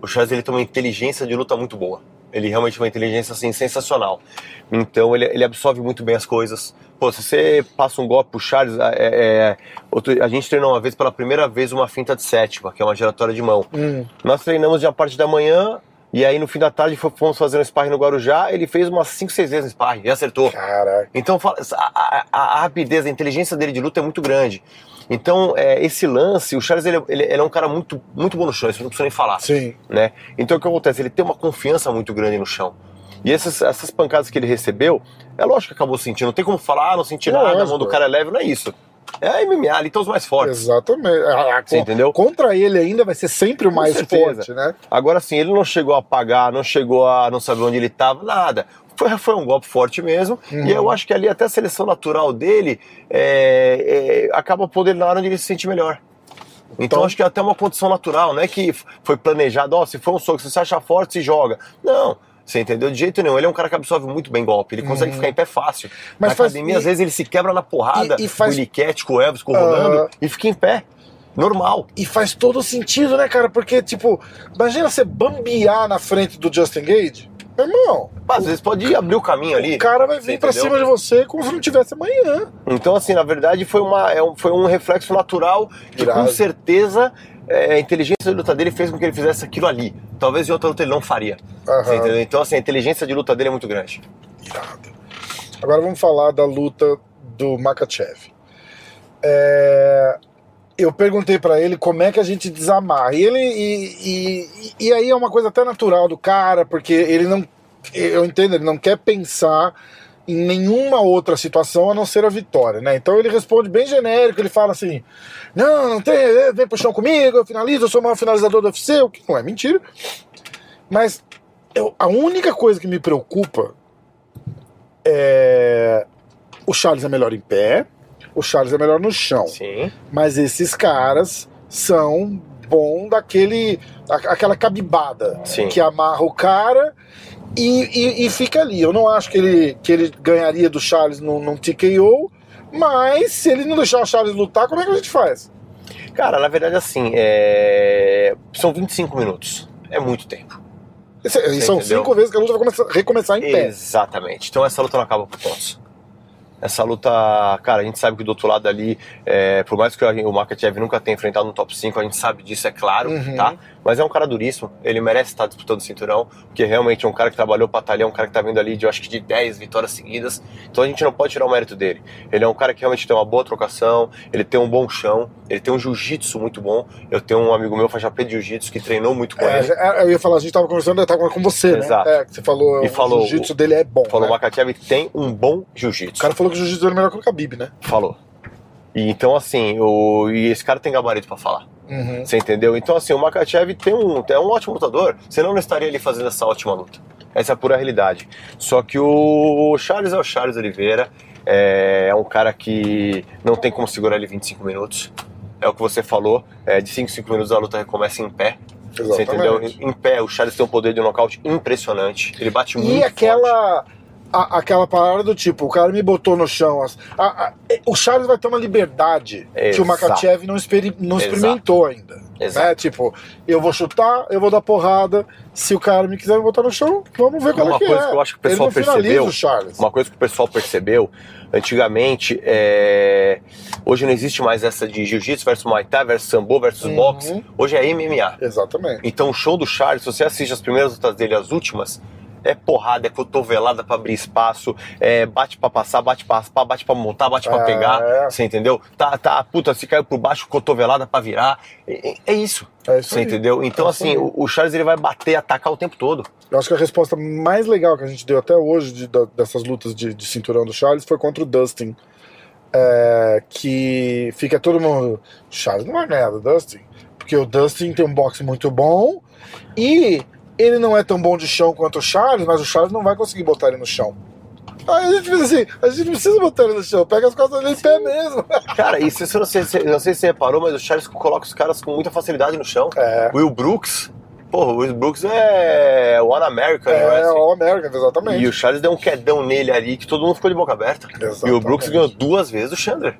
B: O Charles ele tem uma inteligência de luta muito boa. Ele realmente tem uma inteligência assim, sensacional. Então ele, ele absorve muito bem as coisas. Pô, se você passa um golpe pro Charles, é, é, a gente treinou uma vez pela primeira vez uma finta de sétima, que é uma giratória de mão.
A: Hum,
B: Nós treinamos de uma parte da manhã e aí no fim da tarde fo- fomos fazer um sparring no Guarujá. Ele fez umas 5, 6 vezes no sparring e acertou.
A: caraca.
B: Então a, a- a rapidez, a inteligência dele de luta é muito grande. Então é, esse lance, o Charles ele, ele- ele é um cara muito, muito bom no chão, isso não preciso nem falar.
A: Sim.
B: Né? Então o que acontece? Ele tem uma confiança muito grande no chão. E essas, essas pancadas que ele recebeu, é lógico que acabou sentindo. Não tem como falar, ah, não senti nada, a
A: Lógico.
B: mão do cara é leve, não é isso. É a MMA, ali estão os mais fortes.
A: Exatamente. A- a-
B: Você entendeu?
A: Contra ele ainda vai ser sempre o mais forte, né?
B: Agora sim, ele não chegou a pagar, não chegou a não saber onde ele estava, nada. Foi, foi um golpe forte mesmo.
A: Uhum.
B: E eu acho que ali até a seleção natural dele é, é, acaba podendo na hora onde ele se sente melhor. Então,
A: Então-
B: acho que é até uma condição natural, não é que foi planejado, ó, se for um soco, se você acha forte, se joga. Não. Você entendeu? De jeito nenhum. Ele é um cara que absorve muito bem golpe. Ele consegue ficar em pé fácil.
A: Uhum. Mas
B: na
A: faz-
B: academia,
A: e-
B: às vezes, ele se quebra na porrada
A: E- e faz-
B: com o Iliquete, com o Elvis, com o Rolando,
A: Aham.
B: e fica em pé. Normal.
A: E faz todo sentido, né, cara? Porque, tipo, imagina você bambear na frente do Justin Gage. Meu irmão,
B: Às vezes pode ir abrir o caminho ali.
A: o cara vai vir pra
B: entendeu?
A: cima de você como se não tivesse amanhã.
B: Então, assim, na verdade, foi, uma, é um, foi um reflexo natural que,
A: Irado.
B: com certeza, é, a inteligência de luta dele fez com que ele fizesse aquilo ali. Talvez em outra luta ele não faria. Entendeu? Então, assim, a inteligência de luta dele é muito grande.
A: Irado. Agora vamos falar da luta do Makachev. É, Eu perguntei pra ele como é que a gente desamarra. E ele e, e, e aí é uma coisa até natural do cara, porque ele não, eu entendo, ele não quer pensar em nenhuma outra situação a não ser a vitória, né? Então ele responde bem genérico, ele fala assim: "Não, não tem, vem pro chão comigo, eu finalizo, eu sou o maior finalizador do UFC", o que não é mentira. Mas eu- a única coisa que me preocupa é o Charles é melhor em pé, o Charles é melhor no chão.
B: Sim.
A: Mas esses caras são bom daquele aquela cabibada
B: Sim.
A: que amarra o cara e, e- e fica ali. Eu não acho que ele, que ele ganharia do Charles num, num TKO, mas se ele não deixar o Charles lutar, como é que a gente faz?
B: Cara, na verdade, assim, é... são 25 minutos. É muito tempo.
A: Esse- e são
B: entendeu?
A: cinco vezes que a luta vai começar, recomeçar em pé.
B: Exatamente. Então essa luta não acaba por pontos. Essa luta, cara, a gente sabe que do outro lado ali, é, por mais que o Makachev nunca tenha enfrentado no top 5, a gente sabe disso, é claro,
A: Uhum.
B: tá? Mas é um cara duríssimo, ele merece estar disputando o cinturão, porque realmente é um cara que trabalhou pra talhar, um cara que tá vindo ali de, eu acho que de 10 vitórias seguidas, então a gente não pode tirar o mérito dele. Ele é um cara que realmente tem uma boa trocação, ele tem um bom chão, ele tem um jiu-jitsu muito bom. Eu tenho um amigo meu, faixa preta de jiu-jitsu, que treinou muito com
A: É,
B: ele.
A: já- eu ia falar, a gente tava conversando, eu tava com você,
B: Exato.
A: né? É, você falou,
B: E falou,
A: o jiu-jitsu dele é bom.
B: Falou,
A: né?
B: o Makachev tem um bom
A: O
B: jiu-jitsu.
A: cara falou que o jiu-jitsu dele é melhor que o Khabib, né?
B: Falou. E então, assim, o, e esse cara tem gabarito pra falar.
A: Uhum.
B: Você entendeu? Então, assim, o Makachev tem um, é um ótimo lutador, senão não estaria ali fazendo essa ótima luta. Essa é a pura realidade. Só que o Charles é o Charles Oliveira, é, é um cara que não tem como segurar ele 25 minutos. É o que você falou, é, de 5 5 minutos a luta recomeça em pé. Você entendeu?
A: Exatamente.
B: Em, em pé, o Charles tem um poder de nocaute impressionante. Ele bate muito
A: E
B: forte.
A: Aquela. a- aquela parada do tipo, o cara me botou no chão. a- a- o Charles vai ter uma liberdade que o
B: Exato.
A: Makachev não, experi- não
B: Exato.
A: experimentou ainda.
B: Exato.
A: Né? Tipo, eu vou chutar, eu vou dar porrada. Se o cara me quiser me botar no chão, vamos ver como
B: Uma
A: é que
B: coisa
A: é.
B: que eu acho que o pessoal percebeu,
A: o.
B: Uma coisa que o pessoal percebeu, antigamente, é, hoje não existe mais essa de jiu-jitsu versus muay thai versus sambo versus
A: Uhum.
B: boxe. Hoje é MMA.
A: Exatamente.
B: Então o show do Charles, se você assiste as primeiras lutas dele, as últimas, É porrada, é cotovelada pra abrir espaço, é bate pra passar, bate pra raspar, bate pra montar, bate pra
A: É.
B: pegar, você entendeu? Tá, tá, puta, se caiu por baixo, cotovelada pra virar. É, é isso.
A: É isso
B: Você
A: aí.
B: entendeu? Então,
A: É
B: assim, o, o Charles ele vai bater, atacar o tempo todo.
A: Eu acho que a resposta mais legal que a gente deu até hoje de- da- dessas lutas de, de cinturão do Charles foi contra o Dustin. É, que fica todo mundo. Charles não vai ganhar do Dustin. Porque o Dustin tem um boxe muito bom e ele não é tão bom de chão quanto o Charles, mas o Charles não vai conseguir botar ele no chão. Aí a gente fez assim: a gente precisa botar ele no chão, pega as costas dele em pé mesmo.
B: Cara, e se você não sei, se- não sei se você reparou, mas o Charles coloca os caras com muita facilidade no chão.
A: É.
B: Will Brooks, porra, o Will Brooks é One American
A: É,
B: Wrestling.
A: o American, exatamente.
B: E o Charles deu um quedão nele ali que todo mundo ficou de boca aberta. E o
A: Exatamente.
B: Brooks ganhou duas vezes o Chandler.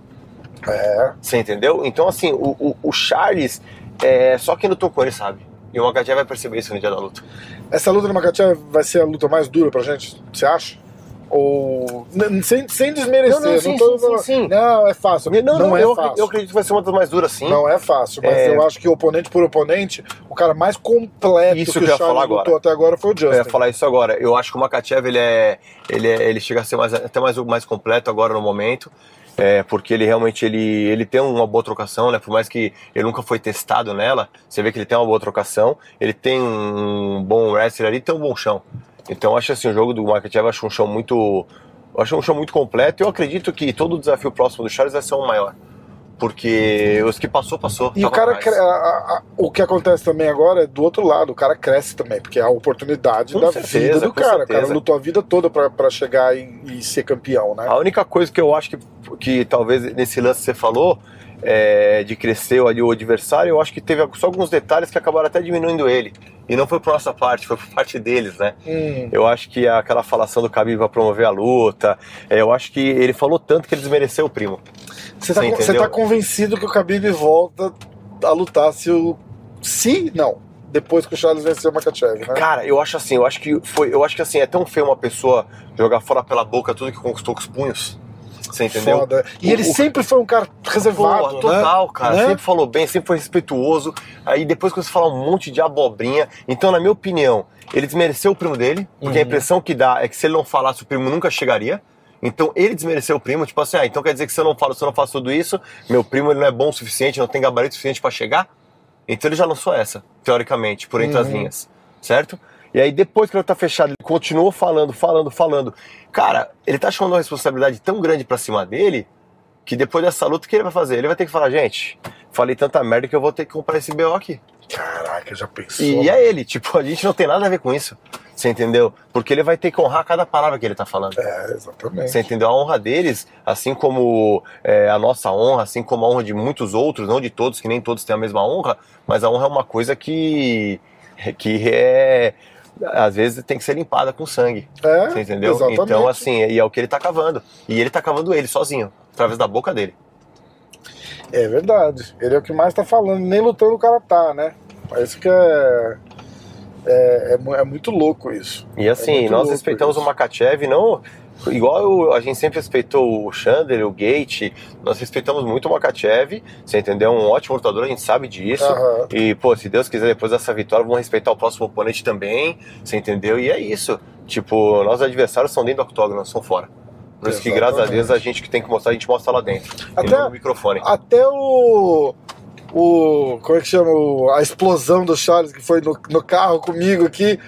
A: É.
B: Você entendeu? Então, assim, o, o, o Charles, é, só quem lutou com ele sabe. E o Makachev vai perceber isso no dia da luta.
A: Essa luta no Makachev vai ser a luta mais dura pra gente? Você acha? Ou. Sem, sem desmerecer.
B: Não, não, sim,
A: tô-
B: sim, sim, sim.
A: Não, é fácil. Não, é
B: eu,
A: fácil.
B: eu acredito que vai ser uma das mais duras, sim.
A: Não é fácil, mas
B: É.
A: eu acho que oponente por oponente, o cara mais completo
B: Isso
A: que,
B: que eu
A: o Charles
B: falar agora.
A: lutou até agora foi o
B: Eu
A: Justin.
B: ia falar isso agora. Eu acho que o Makachev ele é, ele é- ele chega a ser mais, até mais, mais completo agora no momento. É, porque ele realmente ele, ele tem uma boa trocação, né? Por mais que ele nunca foi testado nela, você vê que ele tem uma boa trocação, ele tem um bom wrestler ali, tem um bom chão. Então acho assim, o jogo do Makachev acho um chão muito, acho um chão muito completo. e Eu acredito que todo o desafio próximo do Charles vai ser um maior, porque os que passou passou.
A: E o cara, cre- a- a- o que acontece também agora é do outro lado, o cara cresce também, porque é a oportunidade
B: Com
A: da
B: certeza,
A: vida do cara. O cara
B: certeza.
A: lutou a vida toda pra chegar e, e ser campeão, né?
B: A única coisa que eu acho que, que talvez nesse lance que você falou, é, de crescer ali o adversário, eu acho que teve só alguns detalhes que acabaram até diminuindo ele. E não foi por nossa parte, foi por parte deles, né?
A: Hum,
B: Eu acho que aquela falação do Khabib pra promover a luta, é, eu acho que ele falou tanto que ele desmereceu o primo.
A: Você tá,
B: Você
A: tá convencido que o Khabib volta a lutar se o. Se não. Depois que o Charles venceu o Makachev, né?
B: Cara, eu acho assim, eu acho que foi, eu acho que assim, é tão feio uma pessoa jogar fora pela boca tudo que conquistou com os punhos. Você entendeu?
A: Foda. E
B: O-
A: ele
B: o-
A: sempre foi um cara reservado,
B: Pô, total,
A: né?
B: cara.
A: Né?
B: Sempre falou bem, sempre foi respeituoso. Aí depois começou a falar um monte de abobrinha. Então, na minha opinião, ele desmereceu o primo dele, porque a
A: Uhum.
B: impressão que dá é que se ele não falasse, o primo nunca chegaria. Então ele desmereceu o primo, tipo assim, ah, então quer dizer que se eu não falo, se eu não faço tudo isso, meu primo ele não é bom o suficiente, não tem gabarito suficiente pra chegar? Então ele já lançou essa, teoricamente, por entre as
A: Uhum.
B: linhas, certo? E aí depois que ele tá fechado, ele continuou falando, falando, falando. Cara, ele tá chamando uma responsabilidade tão grande pra cima dele, que depois dessa luta, o que ele vai fazer? Ele vai ter que falar, gente, falei tanta merda que eu vou ter que comprar esse BO aqui.
A: Caraca, já pensou?
B: E é ele, tipo, a gente não tem nada a ver com isso. Você entendeu? Porque ele vai ter que honrar cada palavra que ele tá falando.
A: É, exatamente.
B: Você entendeu? A honra deles, assim como é, a nossa honra, assim como a honra de muitos outros, não de todos, que nem todos têm a mesma honra, mas a honra é uma coisa que, que é. Às vezes tem que ser limpada com sangue.
A: É,
B: Você entendeu?
A: Exatamente.
B: Então, assim, e é o que ele tá cavando. E ele tá cavando ele sozinho, através da boca dele.
A: É verdade. Ele é o que mais tá falando. Nem lutando o cara tá, né? Mas Isso que é. É, é é muito louco isso.
B: E assim,
A: É
B: nós respeitamos
A: isso.
B: o Makachev, não. Igual eu- a gente sempre respeitou o Chandler, o Gate, nós respeitamos muito o Makachev, você entendeu? Um ótimo lutador, a gente sabe disso.
A: Aham.
B: E, pô, se Deus quiser, depois dessa vitória, vamos respeitar o próximo oponente também, você entendeu? E é isso. Tipo, nossos adversários são dentro do octógono, não são fora. Por isso que, graças a. Deus, a gente que tem que mostrar, a gente mostra lá dentro.
A: Até-
B: no microfone.
A: Até o. O. Como é que chama? O- a explosão do Charles que foi no, no carro comigo aqui.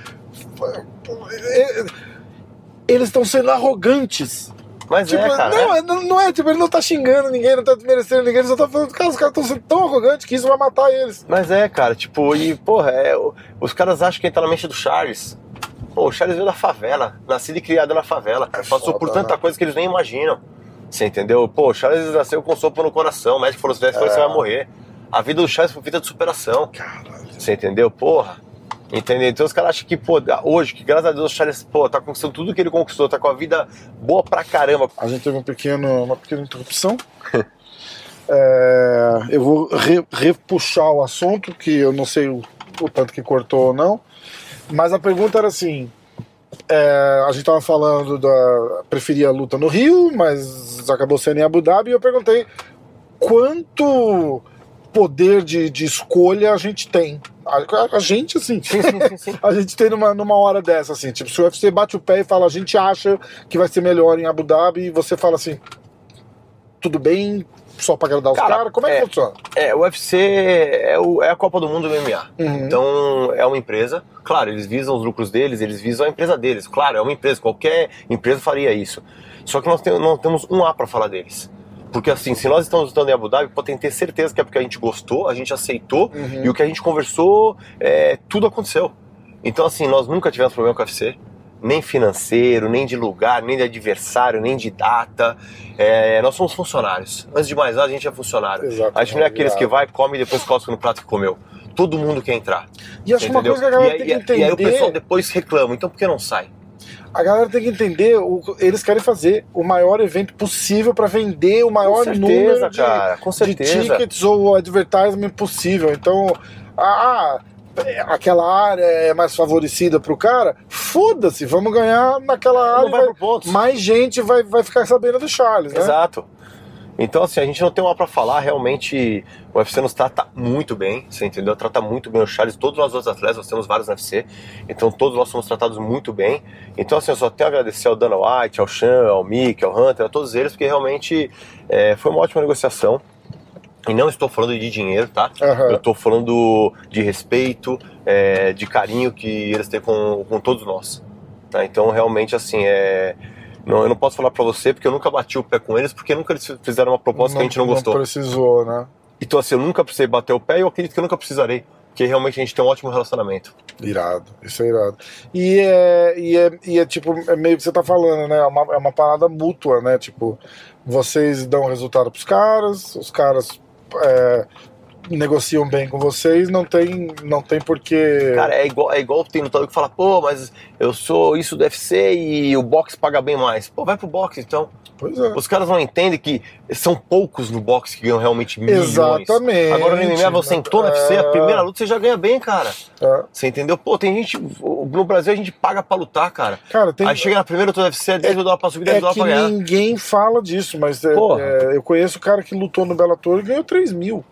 A: Eles estão sendo arrogantes.
B: Mas
A: Tipo,
B: é, cara.
A: não,
B: é.
A: não, não é, tipo, ele não tá xingando ninguém, não tá desmerecendo ninguém, ele só tá falando, cara, os caras estão sendo tão arrogantes que isso vai matar eles.
B: Mas é, cara, tipo, e, porra, é, os caras acham que entra na mente do Charles. Pô, o Charles veio da favela, nascido e criado na favela.
A: É
B: Passou
A: foda,
B: por tanta
A: né?
B: coisa que eles nem imaginam. Você entendeu? Pô, o Charles nasceu com sopa no coração, o médico falou: se der
A: É.
B: você vai morrer. A vida do Charles foi vida de superação.
A: Caralho.
B: Você entendeu? Porra. Entendeu? Então os caras acham que, pô, hoje, que graças a Deus o Charles, pô, tá conquistando tudo que ele conquistou, tá com a vida boa pra caramba.
A: A gente teve um pequeno, uma pequena interrupção. É, eu vou re- repuxar o assunto, que eu não sei o, o tanto que cortou ou não. Mas a pergunta era assim: é, a gente tava falando da. preferia a luta no Rio, mas acabou sendo em Abu Dhabi, e eu perguntei quanto poder de, de escolha a gente tem. A, a- gente, assim,
B: Sim, sim, sim, sim.
A: a gente tem numa, numa hora dessa, assim, tipo, se o UFC bate o pé e fala, a gente acha que vai ser melhor em Abu Dhabi, e você fala assim, tudo bem, só pra agradar os
B: Cara,
A: caras, como é que
B: é.
A: funciona?
B: É, o UFC é, o- é a Copa do Mundo do MMA.
A: Uhum.
B: Então, é uma empresa. Claro, eles visam os lucros deles, eles visam a empresa deles. Claro, é uma empresa. Qualquer empresa faria isso. Só que nós tem- não temos um A para falar deles. Porque, assim, se nós estamos lutando em Abu Dhabi, podem ter certeza que é porque a gente gostou, a gente aceitou
A: Uhum.
B: e o que a gente conversou, é, tudo aconteceu. Então, assim, nós nunca tivemos problema com o UFC. Nem financeiro, nem de lugar, nem de adversário, nem de data. É, nós somos funcionários. Antes de mais nada, a gente é funcionário.
A: Exato.
B: A gente não é aqueles que vai, come e depois cospe no prato que comeu. Todo mundo quer entrar.
A: E acho que uma
B: entendeu?
A: coisa que a galera
B: e,
A: tem
B: aí-
A: que
B: e aí o pessoal
A: entender,
B: depois reclama, então por que não sai?
A: A galera tem que entender, o, eles querem fazer o maior evento possível pra vender o maior
B: certeza,
A: número de,
B: cara,
A: de tickets ou advertisement possível. Então, ah, aquela área é mais favorecida pro cara, foda-se, vamos ganhar naquela área.
B: Vai
A: vai- mais gente vai, vai ficar sabendo do Charles, né?
B: Exato. Então, assim, a gente não tem uma pra falar, realmente o UFC nos trata muito bem, você entendeu? Trata muito bem o Charles, todos nós outros atletas, nós temos vários no UFC, então todos nós somos tratados muito bem. Então, assim, eu só tenho a agradecer ao Dana White, ao Sean, ao Mick, ao Hunter, a todos eles, porque realmente é, foi uma ótima negociação. E não estou falando de dinheiro, tá?
A: Aham.
B: Eu estou falando de respeito, é, de carinho que eles têm com, com todos nós. tá? Então, realmente, assim, é, não, eu não posso falar pra você porque eu nunca bati o pé com eles, porque nunca eles fizeram uma proposta que a gente não gostou.
A: Não precisou, né?
B: Então, assim, eu nunca precisei bater o pé e eu acredito que eu nunca precisarei. Porque realmente a gente tem um ótimo relacionamento.
A: Irado, isso é irado. E é, e é, e é tipo, é meio que você tá falando, né? É uma, é uma parada mútua, né? Tipo, vocês dão resultado pros caras, os caras é, negociam bem com vocês, não tem, não tem porquê.
B: Cara, é igual, é igual tem lutador que fala, pô, mas eu sou isso do UFC e o boxe paga bem mais. Pô, vai pro boxe então.
A: pois é.
B: Os caras não entendem que são poucos no boxe que ganham realmente milhões.
A: Exatamente.
B: Agora no MMA você entrou no UFC, a
A: É.
B: primeira luta você já ganha bem, cara.
A: É.
B: Você entendeu? Pô, tem gente. No Brasil a gente paga pra lutar, cara.
A: Cara, tem.
B: Aí chega na primeira luta do UFC, é 10 mil dólares pra subir, 10
A: É
B: dólares
A: que
B: pra ganhar.
A: ninguém fala disso, mas é, é, eu conheço o cara que lutou no Bellator e ganhou 3 mil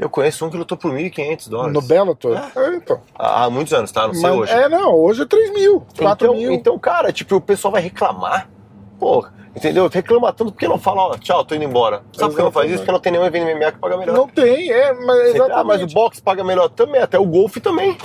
B: Eu conheço um que lutou por 1.500 dólares.
A: no Bellator. É, então.
B: Há muitos anos, tá? Não sei
A: Mas-
B: hoje.
A: É, não, hoje é 3 mil, 4
B: então,
A: mil.
B: então, cara, tipo, o pessoal vai reclamar. Pô, entendeu? Reclama tanto porque não fala, ó, tchau, tô indo embora. Sabe por que não faz isso? Porque não tem nenhum evento MMA que paga melhor.
A: Não tem, é, mas exatamente.
B: Ah, mas o boxe paga melhor também, até o golfe também.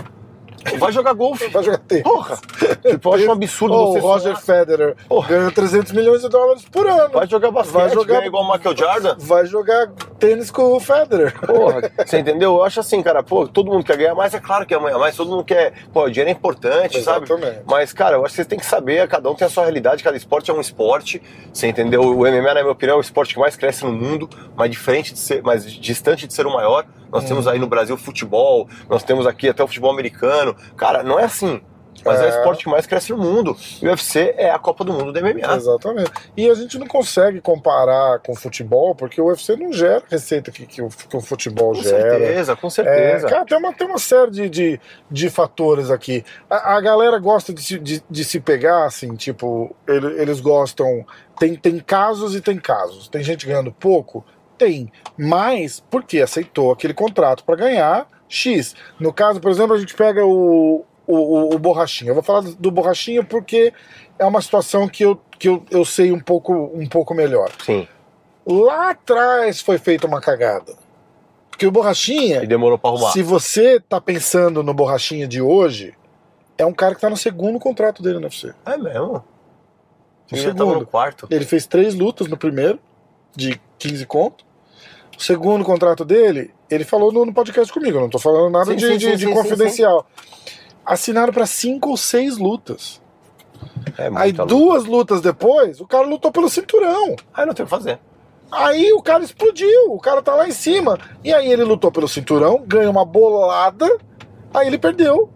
B: Vai jogar golfe.
A: Vai jogar tênis.
B: Porra! Tipo, eu acho um absurdo
A: Ô,
B: você
A: o Roger. Federer
B: Porra.
A: ganha 300 milhões de dólares por ano.
B: Vai jogar basquete,
A: Vai jogar-
B: igual o Michael Jordan.
A: Vai jogar tênis com o Federer.
B: Porra, você entendeu? Eu acho assim, cara, pô, todo mundo quer ganhar mais, é claro que é mais, todo mundo quer. Pô, o dinheiro é importante, sabe?
A: Exatamente.
B: Mas, cara, eu acho que vocês têm que saber, cada um tem a sua realidade, cada esporte é um esporte, você entendeu? O MMA, na minha opinião, é o esporte que mais cresce no mundo, mas diferente de ser, mais distante de ser o maior. Nós
A: Uhum.
B: temos aí no Brasil futebol, nós temos aqui até o futebol americano. Cara, não é assim. Mas é,
A: É.
B: o esporte que mais cresce no mundo. E o UFC é a Copa do Mundo do MMA.
A: Exatamente. E a gente não consegue comparar com o futebol, porque o UFC não gera receita que, que, o, que o futebol
B: Com
A: gera.
B: certeza, com
A: É,
B: certeza.
A: cara, tem uma, tem uma série de, de, de fatores aqui. A, a galera gosta de se, de, de se pegar, assim, tipo, ele- eles gostam. Tem, tem casos e tem casos. Tem gente ganhando pouco? Tem. Mas, porque aceitou aquele contrato para ganhar X. No caso, por exemplo, a gente pega o, o, o, Borrachinha. Eu vou falar do Borrachinha porque é uma situação que eu, que eu, eu sei um pouco, um pouco melhor.
B: Sim.
A: Lá atrás foi feita uma cagada. Porque o Borrachinha.
B: E demorou pra arrumar.
A: Se você tá pensando no borrachinha de hoje, é um cara que tá no segundo contrato dele no UFC.
B: É mesmo.
A: No
B: Ele
A: segundo.
B: no quarto.
A: Ele fez três lutas no primeiro, de 15 conto. O segundo contrato dele, ele falou no, no podcast comigo, eu não tô falando nada
B: Sim,
A: de,
B: sim,
A: de-
B: sim,
A: de
B: sim,
A: confidencial. Assinaram pra cinco ou seis lutas.
B: É
A: Aí
B: luta.
A: duas lutas depois, o cara lutou pelo cinturão.
B: Aí não tem o que fazer.
A: Aí o cara explodiu, o cara tá lá em cima. E aí ele lutou pelo cinturão, ganha uma bolada, aí ele perdeu.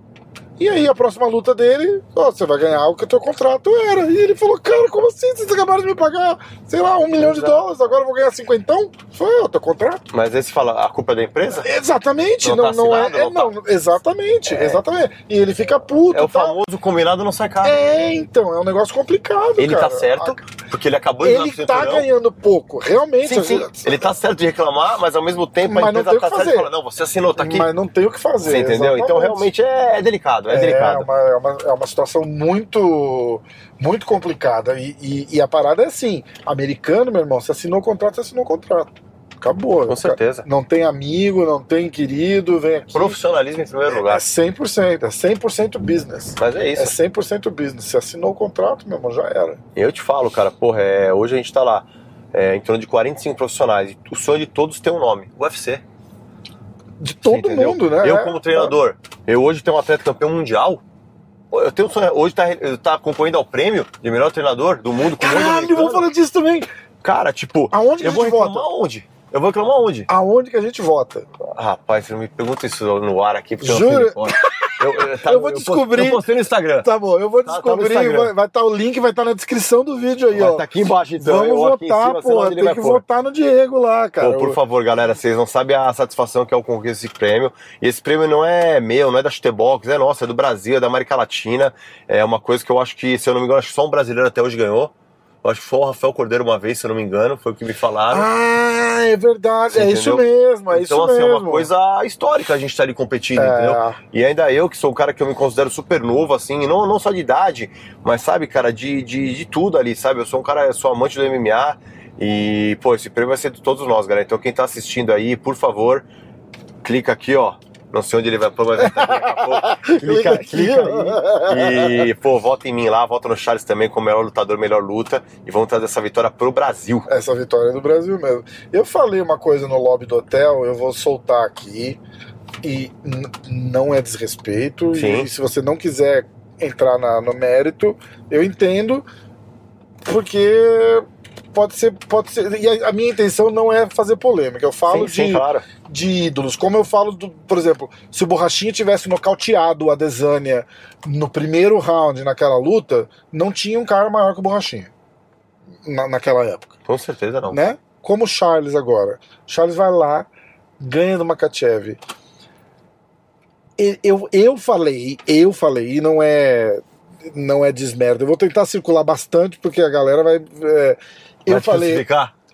A: E aí a próxima luta dele, ó, você vai ganhar o que o teu contrato era. E ele falou, cara, como assim? Vocês acabaram de me pagar, sei lá, um milhão de dólares, agora eu vou ganhar cinquentão? Foi, ó, teu contrato.
B: Mas aí você fala, a culpa é da empresa?
A: Exatamente,
B: Não
A: não,
B: tá
A: não é,
B: assinado,
A: é,
B: não
A: não, exatamente, exatamente. E ele fica puto
B: É o
A: tal.
B: famoso combinado não sai caro.
A: É, então, é um negócio complicado,
B: Ele
A: cara.
B: tá certo, Porque ele acabou de
A: Ele tá ganhando pouco, realmente.
B: Sim, sim. Ele tá certo de reclamar, mas ao mesmo tempo
A: Mas
B: a
A: não
B: empresa
A: o
B: tá certa e fala, não, você assinou, tá aqui.
A: Mas não tem o que fazer.
B: Você entendeu? Então
A: exatamente.
B: realmente é, é delicado, é,
A: É
B: delicado.
A: uma, é, uma, é uma situação muito muito complicada. E, e- e a parada é assim: americano, meu irmão, você assinou o contrato, você assinou o contrato. Acabou.
B: Com certeza.
A: Não tem amigo, não tem querido, vem aqui.
B: Profissionalismo em primeiro
A: É
B: lugar.
A: 100%, é 100% business.
B: Mas é
A: É
B: isso.
A: 100% business. Você assinou o contrato, meu irmão, já era.
B: Eu te falo, cara, porra, é, hoje a gente tá lá é, em torno de 45 profissionais. E o sonho de todos tem um nome: UFC.
A: De todo mundo, né?
B: Eu,
A: É,
B: como treinador, eu hoje tenho um atleta campeão mundial. Eu tenho um sonho, hoje tá, tá concorrendo ao prêmio de melhor treinador do mundo com
A: Caralho, vamos falar disso também.
B: Cara, tipo,
A: Aonde
B: eu vou reclamar
A: vota?
B: onde? Eu vou reclamar onde?
A: Aonde que a gente vota?
B: Rapaz, você não me pergunta isso no ar aqui, porque eu
A: Jura?
B: não sei de fora. Eu, eu, tá-
A: Eu vou
B: post-
A: descobrir.
B: Eu postei no Instagram.
A: Tá bom, eu vou
B: Tá- tá
A: descobrir.
B: Instagram.
A: vai estar o link, vai estar na descrição do vídeo aí,
B: Vai
A: ó.
B: tá aqui embaixo, então.
A: Vamos
B: eu
A: votar,
B: cima,
A: pô. Tem que
B: pôr.
A: votar no Diego lá, cara.
B: Pô, por favor, galera, vocês não sabem a satisfação que é o conquistar esse prêmio. E esse prêmio não é meu, não é da Chutebox, é nosso, é do Brasil, é da América Latina. É uma coisa que eu acho que, se eu não me engano, acho que só um brasileiro até hoje ganhou. Eu acho que foi o Rafael Cordeiro uma vez, se eu não me engano, foi o que me falaram.
A: Ah, é verdade.
B: Você
A: é isso
B: entendeu?
A: mesmo, é
B: então,
A: isso
B: assim,
A: mesmo.
B: é uma coisa histórica a gente estar ali competindo,
A: É.
B: entendeu? E ainda eu, que sou um cara que eu me considero super novo, assim, não, não só de idade, mas sabe, cara, de, de, de tudo ali, sabe? Eu sou um cara, sou amante do MMA e, pô, esse prêmio vai ser de todos nós, galera. Então quem tá assistindo aí, por favor, clica aqui, ó. Não sei onde ele vai pôr, mas vai estar aqui daqui a pouco. Clica,
A: Clica aqui,
B: clica
A: ó.
B: aí. E, pô, vota em mim lá, vota no Charles também como melhor lutador, melhor luta. E vamos trazer essa vitória pro Brasil.
A: Essa vitória é do Brasil mesmo. Eu falei uma coisa no lobby do hotel, eu vou soltar aqui. E não é desrespeito.
B: Sim.
A: E se você não quiser entrar na- no mérito, eu entendo. Porque pode ser. Pode ser. E a, a minha intenção não é fazer polêmica. Eu falo
B: sim,
A: de,
B: sim, claro.
A: de ídolos. Como eu falo, do, por exemplo, se o Borrachinha tivesse nocauteado o Adesanya no primeiro round naquela luta, não tinha um cara maior que o Borrachinha. Na, naquela época
B: Com certeza não.
A: né? Como o Charles agora. O Charles vai lá, ganha do Makachev. Eu, eu falei, eu falei, e não é não é desmerda. Eu vou tentar circular bastante porque a galera vai. é, eu
B: Vai
A: falei.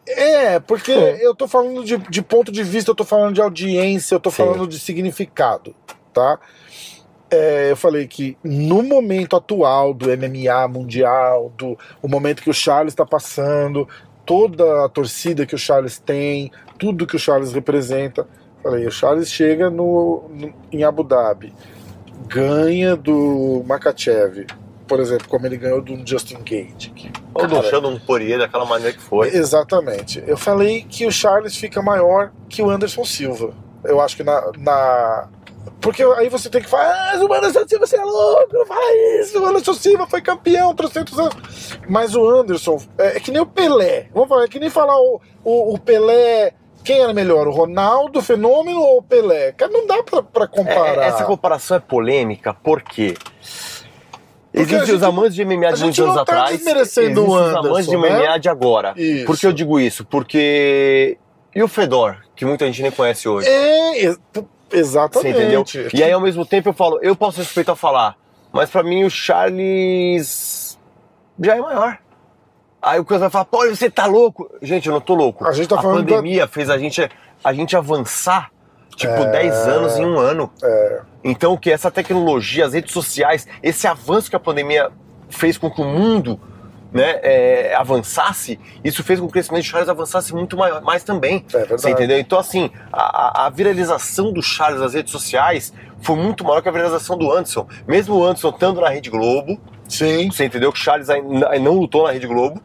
A: É, porque eu tô falando de, de ponto de vista, eu tô falando de audiência, eu tô
B: Sim.
A: falando de significado, tá? É, eu falei que no momento atual do MMA mundial, do o momento que o Charles está passando, toda a torcida que o Charles tem, tudo que o Charles representa, falei, o Charles chega no, no- em Abu Dhabi, ganha do Makachev, por exemplo, como ele ganhou do Justin Gage. que,
B: Ou deixando um Poirier daquela maneira que foi.
A: Exatamente. Eu falei que o Charles fica maior que o Anderson Silva. Eu acho que na. na- Porque aí você tem que falar, ah, o Anderson Silva, você é louco, não fala isso, o Anderson Silva foi campeão 300 anos. Mas o Anderson, é, é que nem o Pelé. Vamos falar, é que nem falar o, o, o Pelé. Quem era melhor, o Ronaldo, o Fenômeno ou o Pelé? Cara, não dá pra, pra
B: É,
A: comparar.
B: essa comparação é polêmica, por quê? Existem os amantes de MMA de muitos anos
A: tá
B: atrás. existem os amantes de MMA
A: né?
B: de agora.
A: Isso.
B: Por que eu digo isso? Porque. E o Fedor, que muita gente nem conhece hoje.
A: É, ex-
B: Você
A: exatamente.
B: entendeu? E aí, ao mesmo tempo, eu falo, eu posso respeitar falar, mas pra mim o Charles já é maior. Aí o coisa vai falar, pô, você tá louco? Gente, eu não tô louco.
A: A gente tá falando
B: pandemia fez a gente, a gente avançar, tipo,
A: É.
B: 10 anos em um ano. Então, o que essa tecnologia, as redes sociais, esse avanço que a pandemia fez com que o mundo né, é, avançasse, isso fez com que o crescimento de Charles avançasse muito maior, mais também.
A: É.
B: Você entendeu? Então, assim, a, a- a viralização do Charles nas redes sociais foi muito maior que a viralização do Anderson. Mesmo o Anderson estando na Rede Globo,
A: Sim.
B: você entendeu que o Charles não lutou na Rede Globo.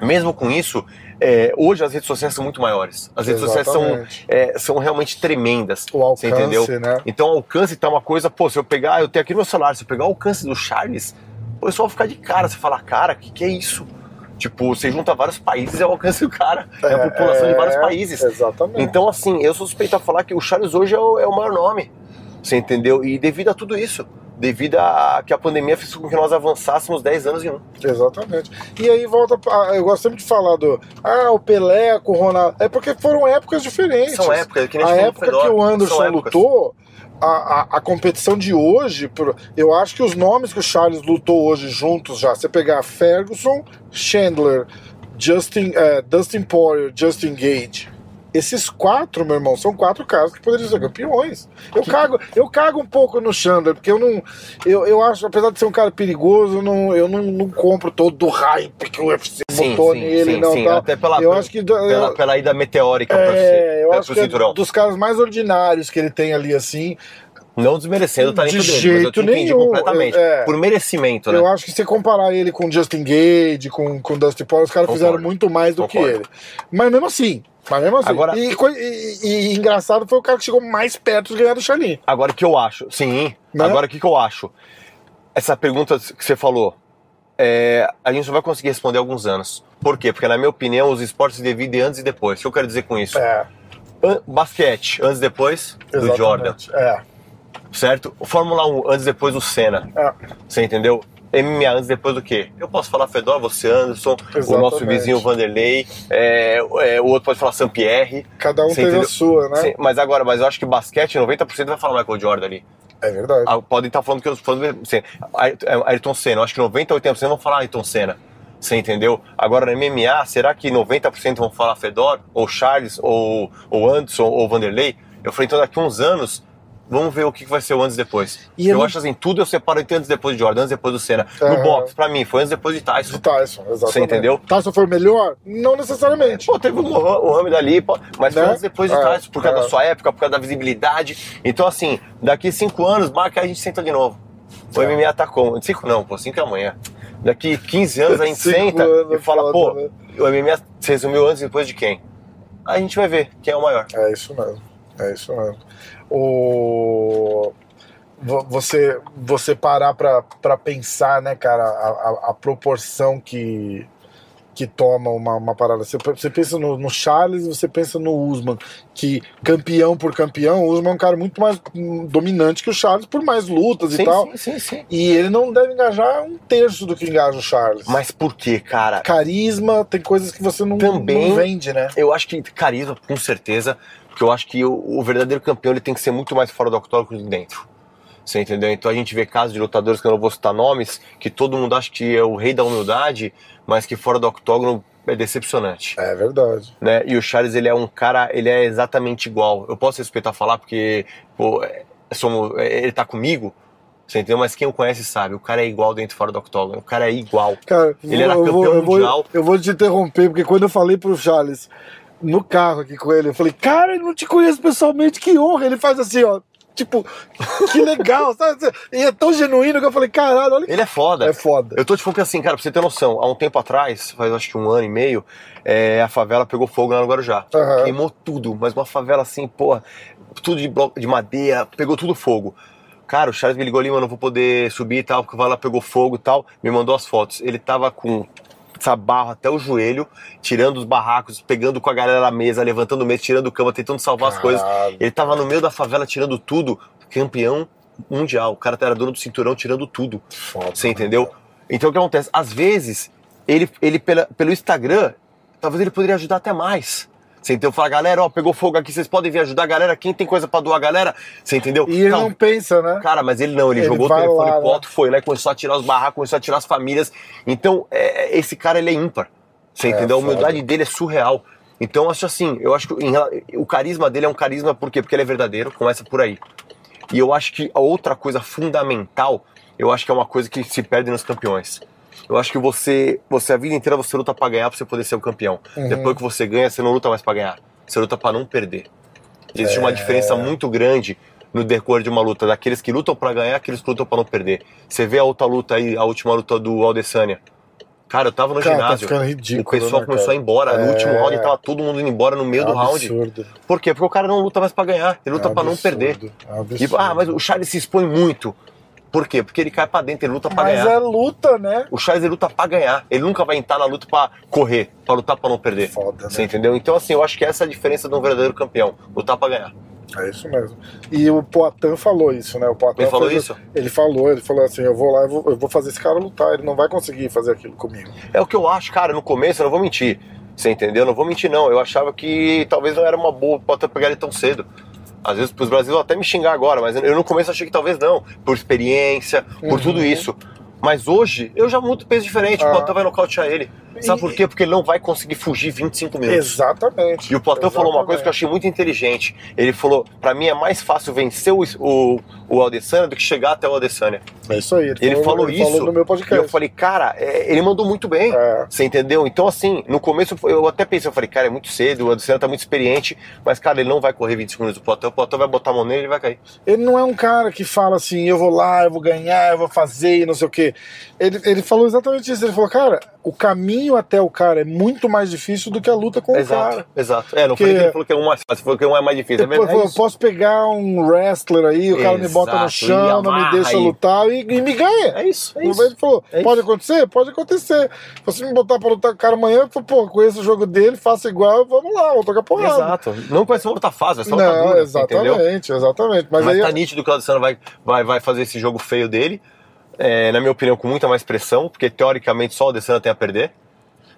B: Mesmo com isso, é, hoje as redes sociais são muito maiores. As redes sociais são,
A: Exatamente.
B: é, são realmente tremendas.
A: O alcance,
B: Você entendeu?
A: né?
B: Então, o alcance tá uma coisa, pô, se eu pegar, eu tenho aqui no meu celular, se eu pegar o alcance do Charles, o pessoal vai ficar de cara. Você fala, cara, o que, que é isso? Tipo, você junta vários países, é o alcance do cara. É, a população de vários
A: É,
B: países.
A: Exatamente.
B: Então, assim, eu sou suspeito a falar que o Charles hoje é o, é o maior nome. Você entendeu? E devido a tudo isso. Devido a que a pandemia fez com que nós avançássemos 10 anos em um.
A: Exatamente. E aí volta. pra- eu gosto sempre de falar do. Ah, o Pelé com o Ronaldo. É porque foram épocas diferentes.
B: São épocas, que nem
A: A época que o Anderson lutou, a, a, a competição de hoje, por- eu acho que os nomes que o Charles lutou hoje juntos já, você pegar Ferguson, Chandler, Justin, eh, Dustin Poirier, Justin Gage. Esses quatro, meu irmão, são quatro caras que poderiam ser campeões. Eu cago, eu cago um pouco no Chandler, porque eu não. Eu, eu acho, apesar de ser um cara perigoso, eu não, eu não, não compro todo o hype que o UFC
B: Sim,
A: botou
B: sim,
A: nele,
B: sim,
A: não.
B: sim.
A: tá?
B: Até pela,
A: eu acho que.
B: pela, pela ida meteórica pro,
A: é, eu
B: pro
A: acho que é dos caras mais ordinários que ele tem ali, assim.
B: Não desmerecendo o talento
A: De
B: dele, mas eu
A: jeito
B: te
A: nenhum,
B: completamente.
A: é.
B: Por merecimento, né?
A: Eu acho que se você comparar ele com Justin Gage, com, com Dusty Poirier, os caras
B: Concordo.
A: fizeram muito mais do que
B: Concordo.
A: ele. Mas mesmo assim. Mas mesmo assim.
B: Agora-
A: e, e- e- e engraçado foi o cara que chegou mais perto de ganhar do Charlie.
B: Agora o que eu acho, sim.
A: Né?
B: Agora o que, que eu acho? Essa pergunta que você falou, é, a gente só vai conseguir responder há alguns anos. Por quê? Porque, na minha opinião, os esportes se dividem antes e depois. O que eu quero dizer com isso?
A: É,
B: An- basquete, antes e depois do
A: exatamente.
B: Jordan,
A: É,
B: certo? Fórmula 1, antes e depois do Senna.
A: é.
B: Você entendeu? MMA antes depois do quê? Eu posso falar Fedor, você Anderson, o nosso
A: Exatamente.
B: vizinho Vanderlei, é, é, o outro pode falar Sampierre.
A: Cada um teve
B: entendeu?
A: a sua, né?
B: Sim, mas agora, mas eu acho que basquete, 90% vai falar Michael Jordan ali.
A: É verdade.
B: Ah, Podem estar falando que eu falando assim, Ay- Ayrton Senna. Eu acho que 90, 80% vão falar Ayrton Senna. Você entendeu? Agora no MMA, será que 90% vão falar Fedor, ou Charles, ou, ou Anderson, ou Vanderlei? Eu falei, então daqui uns anos, vamos ver o que vai ser o antes e depois.
A: E
B: eu
A: ele-
B: acho assim, tudo eu separo entre antes e depois de Jordan, antes e depois do Senna.
A: Aham.
B: No boxe, pra mim, foi antes e depois de Tyson.
A: De Tyson, exatamente.
B: Você entendeu?
A: Tyson foi melhor? Não necessariamente.
B: Pô, teve o Mohamed Mohamed ali, mas foi
A: Né?
B: antes e depois de
A: É,
B: Tyson, por causa
A: é.
B: da sua época, por causa da visibilidade. Então, assim, daqui cinco anos, marca aí a gente senta de novo. O
A: É.
B: MMA tá como? Cinco não, pô, cinco é amanhã. Daqui 15 anos a gente
A: Cinco
B: senta e
A: é
B: fala, pô,
A: né?
B: o MMA se resumiu antes e depois de quem? Aí a gente vai ver quem é o maior.
A: É isso mesmo. É isso mesmo. O... vo- Você, você parar pra pensar, né, cara, a, a, a proporção que, que toma uma, uma parada. Você, você pensa no, no Charles e você pensa no Usman, que campeão por campeão, o Usman é um cara muito mais dominante que o Charles por mais lutas e tal.
B: sim, sim, sim.
A: E ele não deve engajar um terço do que engaja o Charles.
B: Mas por quê, cara?
A: Carisma, tem coisas que você não,
B: Também-
A: não vende, né?
B: Eu acho que carisma, com certeza, porque eu acho que o, o verdadeiro campeão ele tem que ser muito mais fora do octógono que dentro. Você entendeu? Então a gente vê casos de lutadores que eu não vou citar nomes, que todo mundo acha que é o rei da humildade, mas que fora do octógono é decepcionante.
A: É verdade.
B: Né? E o Charles, ele é um cara, ele é exatamente igual. Eu posso respeitar falar porque pô, é, somos, é, ele tá comigo, você entendeu? Mas quem o conhece sabe, o cara é igual dentro e fora do octógono. O cara é igual.
A: Cara,
B: Ele era
A: vou,
B: campeão
A: eu vou-
B: mundial.
A: Eu vou te interromper, porque quando eu falei pro Charles no carro aqui com ele, eu falei, cara, eu não te conheço pessoalmente, que honra. Ele faz assim, ó. Tipo, que legal, sabe? E é tão genuíno que eu falei, caralho, olha que
B: Ele é foda.
A: é foda.
B: Eu tô te falando que assim, cara, pra você ter noção, há um tempo atrás, faz acho que um ano e meio, é, a favela pegou fogo lá no Guarujá.
A: Aham.
B: Queimou tudo, mas uma favela assim, porra, tudo de bloco de madeira, pegou tudo fogo. Cara, o Charles me ligou ali, mano, não vou poder subir e tal, porque a favela pegou fogo e tal. Me mandou as fotos. Ele tava com essa barro até o joelho, tirando os barracos, pegando com a galera da mesa, levantando mesa, tirando cama, tentando salvar as coisas. Ele tava no meio da favela tirando tudo, campeão mundial. O cara era dono do cinturão tirando tudo.
A: Foda,
B: Você entendeu? Então o que acontece? Às vezes, ele, ele pela- pelo Instagram, talvez ele poderia ajudar até mais. Você entendeu? Fala, galera, ó, pegou fogo aqui, vocês podem vir ajudar, galera. Quem tem coisa pra doar, galera? Você entendeu?
A: E ele
B: Tal-
A: não pensa, né?
B: Cara, mas ele não, ele,
A: Ele
B: jogou o telefone
A: lá,
B: pro
A: né?
B: alto, foi lá e começou a tirar os barracos, começou a tirar as famílias. Então, é, esse cara, ele é ímpar. Você
A: É,
B: entendeu? A
A: foda.
B: humildade dele é surreal. Então, acho assim, eu acho que em o carisma dele é um carisma por quê? Porque ele é verdadeiro, começa por aí. E eu acho que a outra coisa fundamental, eu acho que é uma coisa que se perde nos campeões. Eu acho que você, você a vida inteira você luta pra ganhar pra você poder ser o campeão.
A: Uhum.
B: Depois que você ganha, você não luta mais pra ganhar. Você luta pra não perder. Existe uma
A: É.
B: diferença muito grande no decorrer de uma luta, daqueles que lutam pra ganhar, aqueles que lutam pra não perder. Você vê a outra luta aí, a última luta do Aldesanya. Cara, eu tava no
A: Cara, tá
B: ginásio. o
A: ridículo.
B: pessoal
A: né,
B: começou
A: cara?
B: a ir embora. No
A: É.
B: último round tava todo mundo indo embora no meio
A: É
B: do round.
A: absurdo.
B: Por quê? Porque o cara não luta mais pra ganhar, ele luta
A: É
B: pra não
A: absurdo,
B: perder.
A: é um
B: E,
A: absurdo.
B: ah, mas o Charles se expõe muito. Por quê? Porque ele cai pra dentro, ele luta pra
A: Mas
B: ganhar.
A: é luta, né?
B: O Charles ele luta pra ganhar. Ele nunca vai entrar na luta pra correr, pra lutar pra não perder.
A: Foda, né?
B: Você entendeu? Então, assim, eu acho que essa é a diferença de um verdadeiro campeão: lutar pra ganhar.
A: É isso mesmo. E o Poitin falou isso, né? O Poitin
B: Ele falou
A: fez-
B: isso?
A: Ele falou, ele falou assim, eu vou lá, eu vou, eu vou fazer esse cara lutar, ele não vai conseguir fazer aquilo comigo.
B: É o que eu acho, cara, no começo, eu não vou mentir. Você entendeu? Eu não vou mentir, não. Eu achava que talvez não era uma boa pra pegar ele tão cedo. Às vezes pros brasileiros até me xingar agora, mas eu no começo achei que talvez não. Por experiência, por
A: Uhum.
B: tudo isso. Mas hoje, eu já mudo peso diferente.
A: Ah.
B: O Poitin vai nocautear ele. Sabe
A: E-
B: por quê? Porque ele não vai conseguir fugir 25 minutos.
A: Exatamente.
B: E o Platão falou uma coisa que eu achei muito inteligente. Ele falou: pra mim é mais fácil vencer o, o, o Adesanya do que chegar até o Adesanya.
A: É isso aí.
B: Ele falou
A: ele
B: isso.
A: Falou no meu
B: E
A: podcast.
B: eu falei, cara, é, ele mandou muito bem.
A: É.
B: Você entendeu? Então, assim, no começo eu até pensei, eu falei, cara, é muito cedo, o Adesanya tá muito experiente, mas, cara, ele não vai correr 25 minutos do Platão, o Platão vai botar a mão nele e ele vai cair.
A: Ele não é um cara que fala assim, eu vou lá, eu vou ganhar, eu vou fazer e não sei o quê. Ele, ele falou exatamente isso. Ele falou, cara, o caminho até o cara é muito mais difícil do que a luta com o
B: exato,
A: cara.
B: exato. É, não
A: Porque-
B: falei que ele falou que é um mais fácil, falou que um é mais difícil. É
A: Ele falou,
B: verdade.
A: eu posso pegar um wrestler aí, o cara me bota no
B: Exato,
A: chão, não me deixa
B: aí.
A: lutar e, e me ganha.
B: É isso, é isso.
A: Ele falou,
B: É
A: pode
B: isso.
A: acontecer? Pode acontecer. Se você me botar pra lutar com o cara amanhã, eu falo, pô, conheço o jogo dele, faço igual, vamos lá, vamos tocar porrada.
B: Exato. Não ser uma vai ser uma luta
A: Não,
B: dura, entendeu?
A: exatamente, exatamente. Mas,
B: Mas,
A: aí,
B: tá nítido que o Adesanya vai, vai, vai fazer esse jogo feio dele. É, na minha opinião, com muita mais pressão, porque teoricamente só o Adesanya tem a perder.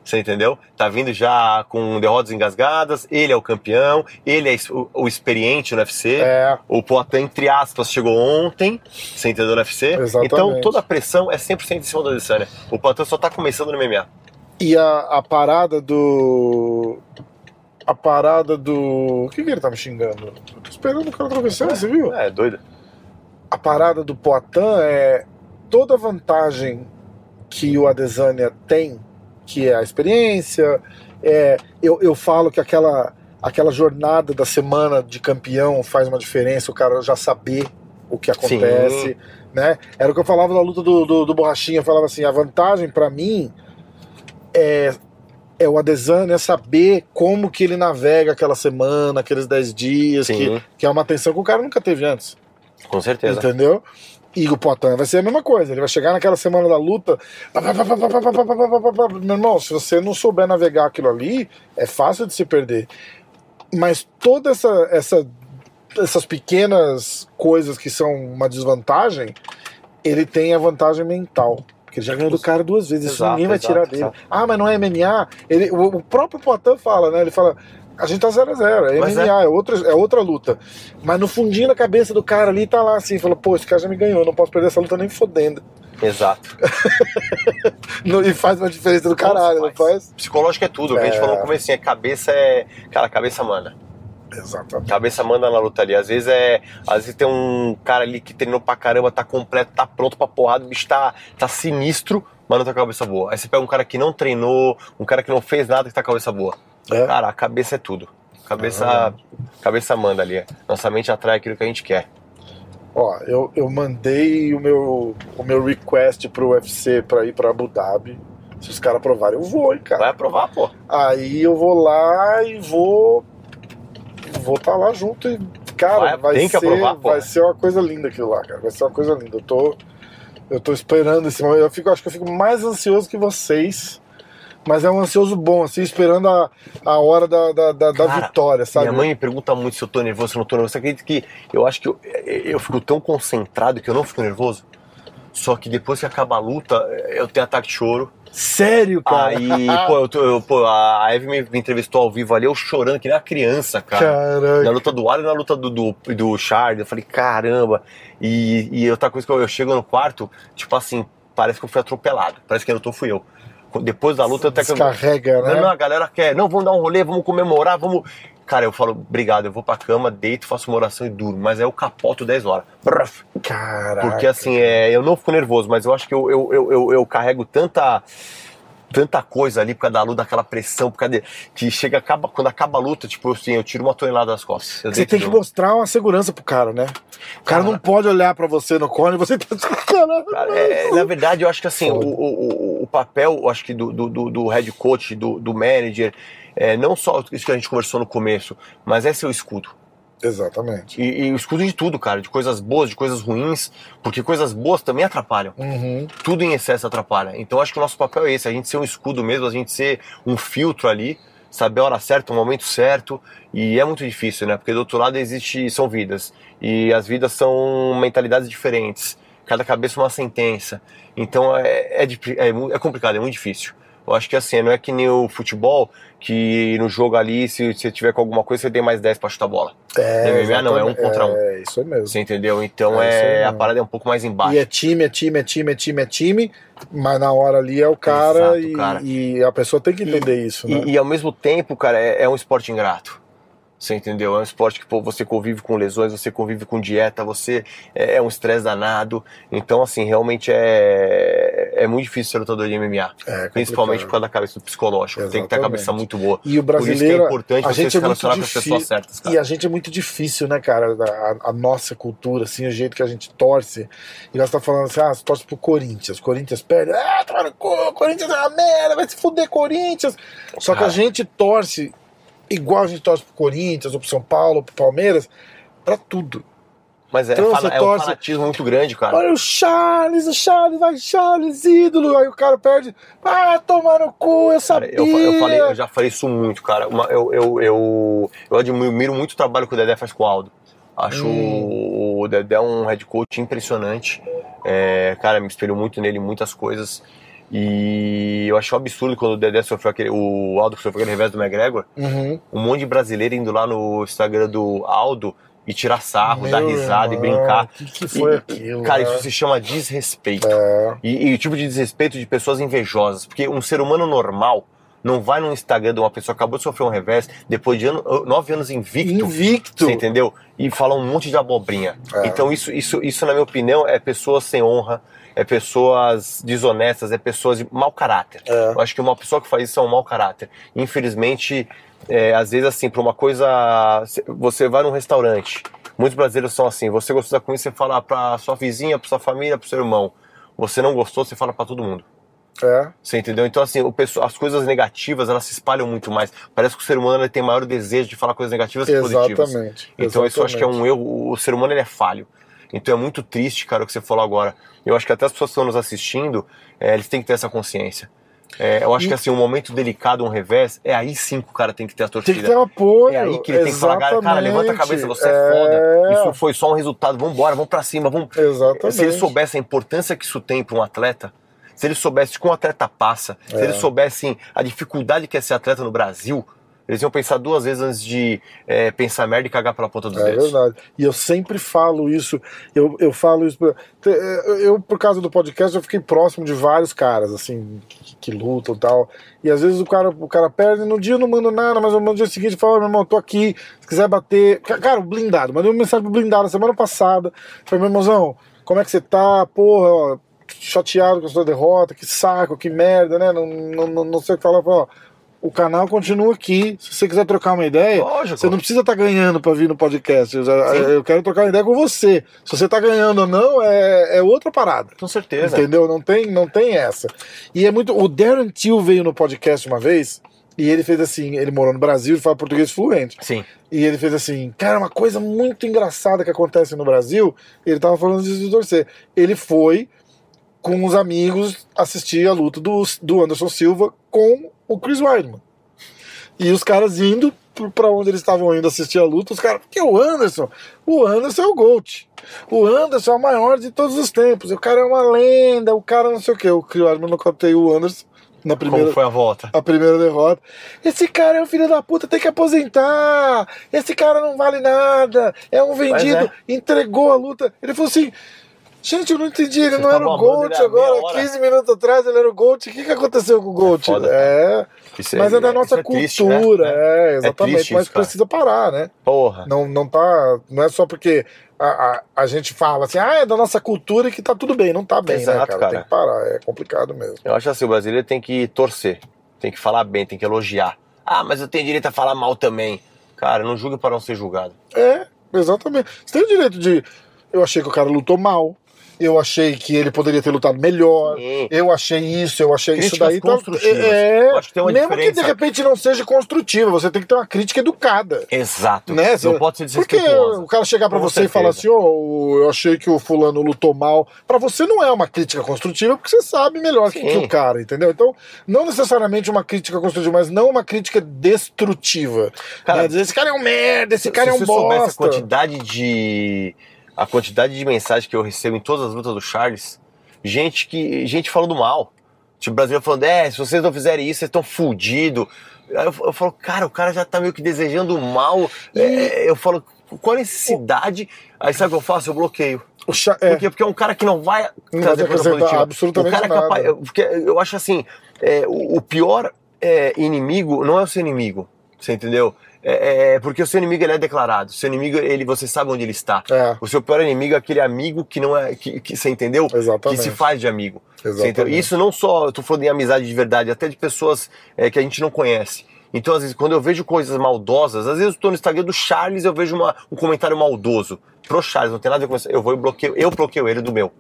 B: Você entendeu? Tá vindo já com derrotas engasgadas, ele é o campeão, ele é o, o experiente no UFC.
A: é,
B: O Poitin, entre aspas, chegou ontem, você entendeu no UFC?
A: Exatamente.
B: Então toda a pressão é 100% em cima do Adesanya. O Poitin só tá começando no MMA.
A: e a, a parada do. A parada do. O que, que ele tá me xingando? Eu tô esperando o cara atravessar, você viu?
B: É, doido.
A: a parada do Poitin é toda a vantagem que o Adesanya tem, que é a experiência. É, eu, eu falo que aquela, aquela jornada da semana de campeão faz uma diferença, o cara já saber o que acontece. Né? Era o que eu falava da luta do, do, do Borrachinha, eu falava assim, a vantagem pra mim é, é o Adesanya saber como que ele navega aquela semana, aqueles 10 dias,
B: Sim.
A: que, que é uma atenção que o cara nunca teve antes.
B: Com certeza.
A: Entendeu? E o vai ser a mesma coisa. Ele vai chegar naquela semana da luta. Meu irmão, se você não souber navegar aquilo ali, é fácil de se perder. Mas toda essa, essa essas pequenas coisas que são uma desvantagem, ele tem a vantagem mental. Porque ele já ganhou do cara duas vezes,
B: exato, isso
A: ninguém vai
B: exato,
A: tirar dele.
B: Exato.
A: Ah, mas não é MMA? Ele, o, o próprio Poitin fala, né? Ele fala: a gente tá 0 a 0 é
B: Mas
A: MMA, é. outra, é outra luta. Mas no fundinho da cabeça do cara ali tá lá assim, fala, pô, esse cara já me ganhou, não posso perder essa luta nem fodendo.
B: Exato.
A: Não- E faz uma diferença do caralho, não faz?
B: Psicológico é tudo. O que a gente
A: É.
B: falou no começo, é cabeça é. Cara, cabeça manda.
A: Exatamente.
B: Cabeça manda na luta ali. Às vezes é. Às vezes tem um cara ali que treinou pra caramba, tá completo, tá pronto pra porrada, o bicho tá, tá sinistro, mas não tá com a cabeça boa. Aí você pega um cara que não treinou, um cara que não fez nada que tá com a cabeça boa.
A: É.
B: Cara, a cabeça é tudo. Cabeça, cabeça manda ali. Nossa mente atrai aquilo que a gente quer.
A: Ó, eu, eu mandei o meu, o meu request pro UFC pra ir pra Abu Dhabi. Se os caras aprovarem, eu vou, hein, cara.
B: Vai aprovar, pô.
A: Aí eu vou lá e vou. Vou estar lá junto e. Cara,
B: Vai-
A: vai,
B: tem que
A: ser,
B: aprovar, pô.
A: vai ser uma coisa linda aquilo lá, cara. Vai ser uma coisa linda. Eu tô. Eu tô esperando esse momento. Eu fico, acho que eu fico mais ansioso que vocês. Mas é um ansioso bom, assim, esperando a, a hora da, da, da, da
B: Cara,
A: vitória, sabe?
B: Minha mãe me pergunta muito se eu tô nervoso, se eu não tô nervoso. Você acredita que eu acho que eu, eu fico tão concentrado que eu não fico nervoso? Só que depois que acaba a luta, eu tenho ataque de choro.
A: Sério, cara.
B: Aí, pô, eu, tô- eu- pô, a Eve me, me entrevistou ao vivo ali, eu chorando que nem uma criança, cara.
A: Caralho.
B: Na luta do Alho e na luta do, do, do eu falei, caramba. E, e outra coisa que eu, eu chego no quarto, tipo assim, parece que eu fui atropelado. Parece que quem lutou fui eu. Depois da luta, eu até que eu,
A: Descarrega, né?
B: não, não, a galera quer, não, vamos dar um rolê, vamos comemorar, vamos. Cara, eu falo, obrigado, eu vou pra cama, deito, faço uma oração e durmo, mas aí eu capoto 10 horas.
A: Caraca.
B: Porque assim, é, eu não fico nervoso, mas eu acho que eu, eu, eu, eu, eu carrego tanta. Tanta coisa ali por causa da luta, daquela pressão, por causa de, que chega, acaba, quando acaba a luta, tipo assim, eu tiro uma tonelada das costas. Eu
A: Você tem que mostrar uma segurança pro cara, né? O cara
B: Cara.
A: não pode olhar pra você no cone e você tá.
B: Cara, é, na verdade, eu acho que assim, o, o, o- papel, eu acho que do, do, do- do head coach, do, do manager, é, não só isso que a gente conversou no começo, mas é seu escudo.
A: Exatamente.
B: E, e o escudo de tudo, cara, de coisas boas, de coisas ruins, porque coisas boas também atrapalham.
A: Uhum.
B: Tudo em excesso atrapalha. Então acho que o nosso papel é esse, a gente ser um escudo mesmo, a gente ser um filtro ali, saber a hora certa, o momento certo, e é muito difícil, né? Porque do outro lado existe são vidas e as vidas são mentalidades diferentes. Cada cabeça uma sentença. Então é, é, é, é complicado, é muito difícil. Eu acho que assim, não é que nem o futebol, que no jogo ali, se você tiver com alguma coisa, você tem mais 10 pra chutar a bola.
A: É,
B: MMA não, é um contra um.
A: É, isso mesmo.
B: Você entendeu? Então é, é a parada é um pouco mais embaixo.
A: E é time, é time, é time, é time, é time, mas na hora ali é o cara,
B: Exato,
A: e,
B: cara.
A: e, a pessoa tem que entender
B: e,
A: isso, né?
B: E, e, ao mesmo tempo, cara, é, é um esporte ingrato. Você entendeu? É um esporte que pô, você convive com lesões, você convive com dieta, você é, é um estresse danado. Então, assim, realmente é, é muito difícil ser lutador de MMA.
A: É
B: principalmente por causa da cabeça do psicológico.
A: Exatamente.
B: Tem que ter a cabeça muito boa.
A: E o brasileiro,
B: isso que é importante
A: a gente
B: se
A: é muito
B: relacionar com as pessoas certas, cara.
A: E a gente é muito difícil, né, cara? A, a nossa cultura, assim, o jeito que a gente torce. E nós tá falando assim, ah, você torce pro Corinthians. Corinthians perde. Ah, toma no cu, Corinthians é uma merda, vai se fuder, Corinthians. Só que a gente torce igual a gente torce pro Corinthians, ou pro São Paulo, ou pro Palmeiras, pra tudo.
B: Mas é,
A: Então você
B: é um fanatismo muito grande, cara.
A: Olha o Charles, o Charles, vai Charles, ídolo. Aí o cara perde. Ah, tomar no cu, eu
B: Cara,
A: sabia.
B: eu, fa- eu falei, eu já falei isso muito, cara. Uma- eu, eu, eu, eu admiro muito o trabalho que o Dedé faz com o Aldo. Acho
A: Hum.
B: o Dedé um head coach impressionante. É, cara, me espelho muito nele em muitas coisas. E eu achei um absurdo quando o Dedé sofreu aquele. O Aldo sofreu aquele revés do McGregor.
A: Uhum.
B: Um monte de brasileiro indo lá no Instagram do Aldo e tirar sarro, dar
A: Meu
B: risada
A: irmão,
B: e brincar.
A: O que, que foi
B: E-
A: aquilo?
B: Cara,
A: né?
B: isso se chama desrespeito.
A: É.
B: E, e o tipo de desrespeito de pessoas invejosas. Porque um ser humano normal não vai no Instagram de uma pessoa que acabou de sofrer um revés, depois de ano- nove anos invicto.
A: Invicto.
B: Você entendeu? E fala um monte de abobrinha.
A: É.
B: Então, isso, isso, isso, na minha opinião, é pessoas sem honra, é pessoas desonestas, é pessoas de mau caráter.
A: É.
B: Eu acho que uma pessoa que faz isso é um mau caráter. Infelizmente, é, às vezes, assim, pra uma coisa. Você vai num restaurante, muitos brasileiros são assim: você gostou da comida, você fala pra sua vizinha, pra sua família, pro seu irmão. Você não gostou, você fala pra todo mundo.
A: É.
B: Você entendeu? Então, assim, o pessoal- as coisas negativas, elas se espalham muito mais. Parece que o ser humano tem maior desejo de falar coisas negativas que positivas.
A: Exatamente.
B: Então, isso eu acho que é
A: Exatamente.
B: um erro. O ser humano ele é falho. Então, é muito triste, cara, o que você falou agora. Eu acho que até as pessoas que estão nos assistindo, é, eles têm que ter essa consciência. É, eu acho
A: E-
B: que, assim, um momento delicado, um revés, é aí sim que o cara tem que ter a
A: Tem
B: torcida.
A: que ter um apoio.
B: É aí que ele tem que falar, cara, levanta a cabeça, você é,
A: É.
B: foda. Isso foi só um resultado, vambora, vamos pra cima, vamos.
A: Exatamente.
B: Se eles soubessem a importância que isso tem para um atleta, se eles soubessem como o atleta passa, se
A: É.
B: eles soubessem a dificuldade que é ser atleta no Brasil, eles iam pensar duas vezes antes de é, pensar merda e cagar pela ponta dos
A: É
B: dedos.
A: verdade. E eu sempre falo isso. Eu, eu falo isso. te- Eu, por causa do podcast, eu fiquei próximo de vários caras, assim, que, que lutam e tal. E às vezes o cara, o cara perde, no dia eu não mando nada, mas no dia seguinte fala, meu irmão, tô aqui, se quiser bater. Ca- Cara, o blindado, mandei uma mensagem pro blindado semana passada. Falei, meu irmãozão, como é que você tá? Porra, ó, chateado com a sua derrota, que saco, que merda, né? Não, não, não, não sei o que falar. Falei, ó, o canal continua aqui. Se você quiser trocar uma ideia,
B: Lógico.
A: você não precisa estar ganhando para vir no podcast. Eu, eu quero trocar uma ideia com você. Se você tá ganhando ou não, é, é outra parada.
B: Com certeza.
A: Entendeu? Não tem, não tem essa. E é muito. O Darren Till veio no podcast uma vez e ele fez assim: ele morou no Brasil, ele fala português fluente.
B: Sim.
A: E ele fez assim, cara, uma coisa muito engraçada que acontece no Brasil. Ele tava falando disso de torcer. Ele foi com os amigos assistir a luta do, do Anderson Silva com o Chris Weidman. E os caras indo pra onde eles estavam indo assistir a luta, os caras, porque o Anderson, o Anderson é o GOAT. O Anderson é o maior de todos os tempos. O cara é uma lenda, o cara não sei o que. O Chris Weidman nocauteou o Anderson na primeira
B: Como foi a volta?
A: a primeira derrota. Esse cara é um filho da puta, tem que aposentar. Esse cara não vale nada. É um vendido. Entregou a luta. Ele falou assim. Gente, eu não entendi. Ele
B: Vocês
A: não era o Gold agora.
B: hora.
A: 15 minutos atrás ele era o Gold. O que, que aconteceu com o Gold?
B: foda,
A: É,
B: Isso
A: mas é da nossa
B: é triste, né?
A: cultura. É, exatamente. mas
B: isso,
A: precisa parar, né?
B: Porra.
A: Não, não tá. Não é só porque a, a, a gente fala assim, ah, é da nossa cultura e que tá tudo bem. Não tá bem, né,
B: Exato,
A: cara?
B: cara.
A: Tem que parar. É complicado mesmo.
B: Eu acho assim, o brasileiro tem que torcer, tem que falar bem, tem que elogiar. Ah, mas eu tenho direito a falar mal também. Cara, não julgue para não ser julgado.
A: É, exatamente. Você tem o direito de. Eu achei que o cara lutou mal. Eu achei que ele poderia ter lutado melhor,
B: Sim.
A: eu achei isso, eu achei isso
B: Críticas
A: daí. Então, é,
B: Eu acho que tem uma
A: mesmo que
B: diferença.
A: de repente não seja construtiva, você tem que ter uma crítica educada.
B: Exato.
A: Né?
B: Não pode ser
A: Porque
B: desrespeituosa.
A: o cara chegar pra
B: Com
A: você e falar assim,
B: certeza.
A: ô, eu achei que o fulano lutou mal, pra você não é uma crítica construtiva, porque você sabe melhor que,
B: Sim.
A: que o cara, entendeu? Então, não necessariamente uma crítica construtiva, mas não uma crítica destrutiva.
B: Cara,
A: né? Dizer, esse cara é um merda, esse
B: Se-
A: cara
B: se
A: é um
B: você soubesse a
A: bosta.
B: quantidade de a quantidade de mensagem que eu recebo em todas as lutas do Charles, gente que gente falando mal. Tipo, brasileiro falando, é, se vocês não fizerem isso, vocês estão fudidos. Aí eu, eu falo, cara, o cara já tá meio que desejando mal. É, eu falo, qual a necessidade? Aí sabe o que eu faço? Eu bloqueio.
A: O cha- é.
B: Por quê? Porque é um cara que não vai
A: Não
B: trazer coisa positiva.
A: absolutamente
B: o cara é
A: nada.
B: capaz. eu- Porque eu acho assim, é, o, o pior é, inimigo não é o seu inimigo. Você entendeu? É, é, porque o seu inimigo ele é declarado. O seu inimigo, ele, você sabe onde ele está.
A: É.
B: O seu pior inimigo é aquele amigo que não é. Que, que- você entendeu?
A: Exatamente.
B: Que se faz de amigo.
A: Exatamente.
B: Isso não só, eu tô falando em amizade de verdade, até de pessoas é, que a gente não conhece. Então, às vezes, quando eu vejo coisas maldosas, às vezes eu tô no Instagram do Charles eu vejo uma, um comentário maldoso. Pro Charles, não tem nada a ver com isso. Eu vou e bloqueio, eu bloqueio ele do meu.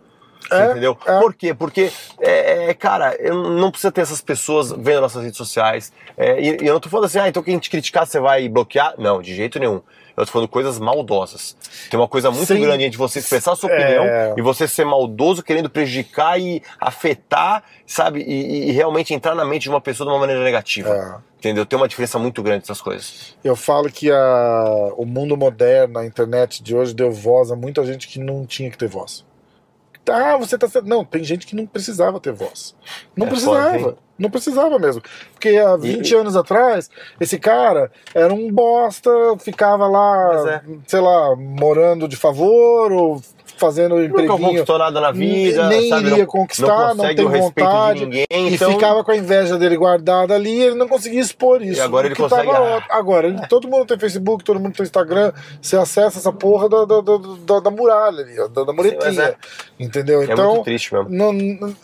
A: É,
B: entendeu?
A: é.
B: Por quê? Porque, é, é, cara, eu não precisa ter essas pessoas vendo nossas redes sociais. É, e, e eu não tô falando assim, ah, então quem te criticar você vai bloquear. Não, de jeito nenhum. Eu tô falando coisas maldosas. Tem uma coisa muito
A: Sim.
B: grande entre você expressar a sua
A: É.
B: opinião e você ser maldoso, querendo prejudicar e afetar, sabe? E, e realmente entrar na mente de uma pessoa de uma maneira negativa.
A: É.
B: Entendeu? Tem uma diferença muito grande essas coisas.
A: Eu falo que a, o mundo moderno, a internet de hoje, deu voz a muita gente que não tinha que ter voz. Ah, você tá. Não, tem gente que não precisava ter voz. Não
B: É
A: precisava.
B: foda,
A: não precisava mesmo. Porque há 20
B: E-
A: anos atrás, esse cara era um bosta, ficava lá,
B: é.
A: sei lá, morando de favor ou fazendo
B: Nunca
A: empreguinho.
B: conquistou nada na vida,
A: nem
B: sabe?
A: iria
B: não,
A: conquistar, não,
B: consegue
A: tem vontade.
B: de ninguém.
A: E
B: então...
A: ficava com a inveja dele guardada ali e ele não conseguia expor isso.
B: agora ele consegue,
A: tava
B: ah.
A: Agora, ele- todo mundo tem Facebook, todo mundo tem Instagram, você acessa essa porra da, da, da, da- muralha ali, da, da muretinha.
B: mas é.
A: Entendeu?
B: É
A: Então,
B: muito triste mesmo.
A: não,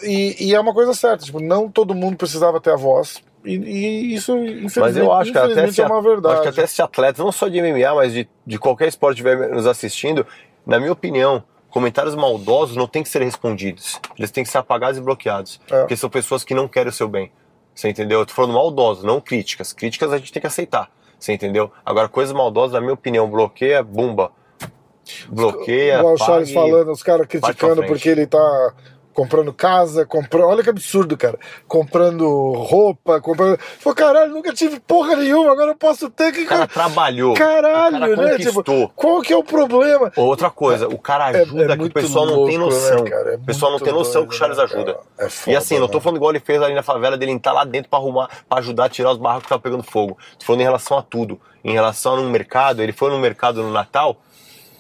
A: e, e é uma coisa certa, tipo, não todo mundo precisava ter a voz. E, e isso, infelizmente,
B: Mas eu acho que até se,
A: é uma verdade.
B: acho que até se atletas, não só de MMA, mas de, de qualquer esporte estiver nos assistindo, na minha opinião, comentários maldosos não têm que ser respondidos. Eles têm que ser apagados e bloqueados.
A: É.
B: Porque são pessoas que não querem o seu bem. Você entendeu? Eu tô falando maldosos, não críticas. Críticas a gente tem que aceitar. Você entendeu? Agora, coisas maldosas, na minha opinião, bloqueia, bumba. Bloqueia,
A: Igual o Charles falando, os caras criticando porque ele tá comprando casa, comprando. Olha que absurdo, cara. Comprando roupa, comprando. Pô, caralho, nunca tive porra nenhuma, agora eu posso ter que.
B: O cara trabalhou.
A: Caralho,
B: o cara
A: né? Tipo,
B: conquistou.
A: qual que é o problema?
B: Outra coisa, o cara
A: É-
B: ajuda
A: é
B: que o pessoal não tem
A: louco, né,
B: noção.
A: cara? É
B: o pessoal não tem noção que o Charles
A: né,
B: ajuda.
A: cara? É foda,
B: e assim, não tô
A: né?
B: falando igual ele fez ali na favela dele entrar lá dentro pra arrumar, pra ajudar a tirar os barracos que estavam pegando fogo. Tô falando em relação a tudo. Em relação a um mercado, ele foi no mercado no Natal,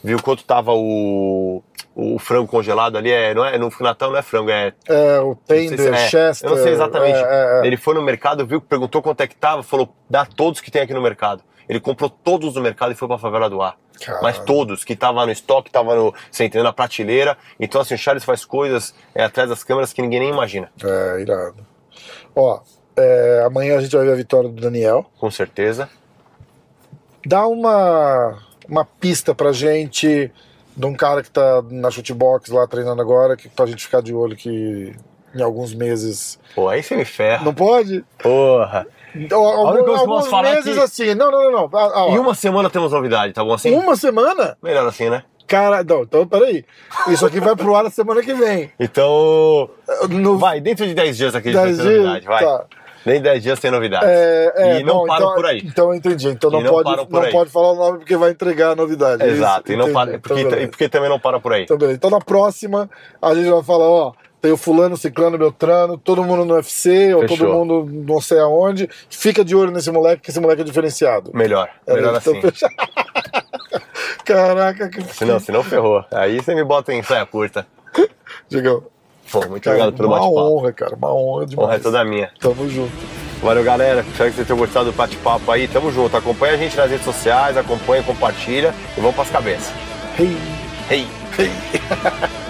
B: viu quanto tava o, o frango congelado ali, é, não é, no Natal não é frango, é
A: É, o Tender,
B: se- é,
A: Chester.
B: Eu não sei exatamente.
A: é, é, é.
B: Ele foi no mercado, viu, perguntou quanto é que tava, falou, dá todos que tem aqui no mercado. Ele comprou todos no mercado e foi pra favela do ar.
A: Caralho.
B: Mas todos, que tava no estoque, tava no, você entendeu, na prateleira. Então, assim, o Charles faz coisas é, atrás das câmeras que ninguém nem imagina.
A: É, irado. Ó, é, amanhã a gente vai ver a vitória do Daniel.
B: Com certeza.
A: Dá uma, uma pista pra gente de um cara que tá na chutebox lá treinando agora, que, pra gente ficar de olho que em alguns meses.
B: Pô, aí você me ferra.
A: Não pode?
B: Porra.
A: Então, alguns, meses
B: que-
A: assim. Não, não, não, não. Ah.
B: Em uma semana temos novidade, tá bom assim?
A: Uma semana?
B: Melhor assim, né?
A: Cara, não, então peraí. Isso aqui vai pro ar a semana que vem.
B: Então.
A: No,
B: Vai, dentro de 10 dias aqui a gente vai
A: 10
B: ter
A: dias,
B: novidade, vai.
A: tá.
B: De 10 dias tem novidade.
A: É, é,
B: E não param
A: então,
B: por aí.
A: Então eu entendi. Então não,
B: não
A: pode, não
B: aí.
A: pode falar o nome porque vai entregar a novidade. é
B: Exato,
A: isso?
B: e, não
A: Entendi.
B: para,
A: Então,
B: porque,
A: beleza.
B: e porque também não para por aí.
A: Então, beleza. Então na próxima a gente vai falar, ó, tem o fulano, ciclano, beltrano, todo mundo no UFC, ou todo
B: Fechou.
A: mundo não sei aonde. Fica de olho nesse moleque, que esse moleque é diferenciado.
B: Melhor,
A: Era
B: melhor assim.
A: então, fecha- Caraca, que
B: Senão, senão ferrou. Aí você me bota em saia curta.
A: Digão.
B: Pô, muito
A: Cara,
B: obrigado pelo
A: uma
B: bate-papo.
A: honra, cara. Uma honra demais.
B: Honra é toda minha.
A: Tamo junto.
B: Valeu, galera. Espero que vocês tenham gostado do bate-papo aí. Tamo junto. Acompanha a gente nas redes sociais, acompanha, compartilha e vamos pras cabeças.
A: Hey.
B: Hey!
A: Hey.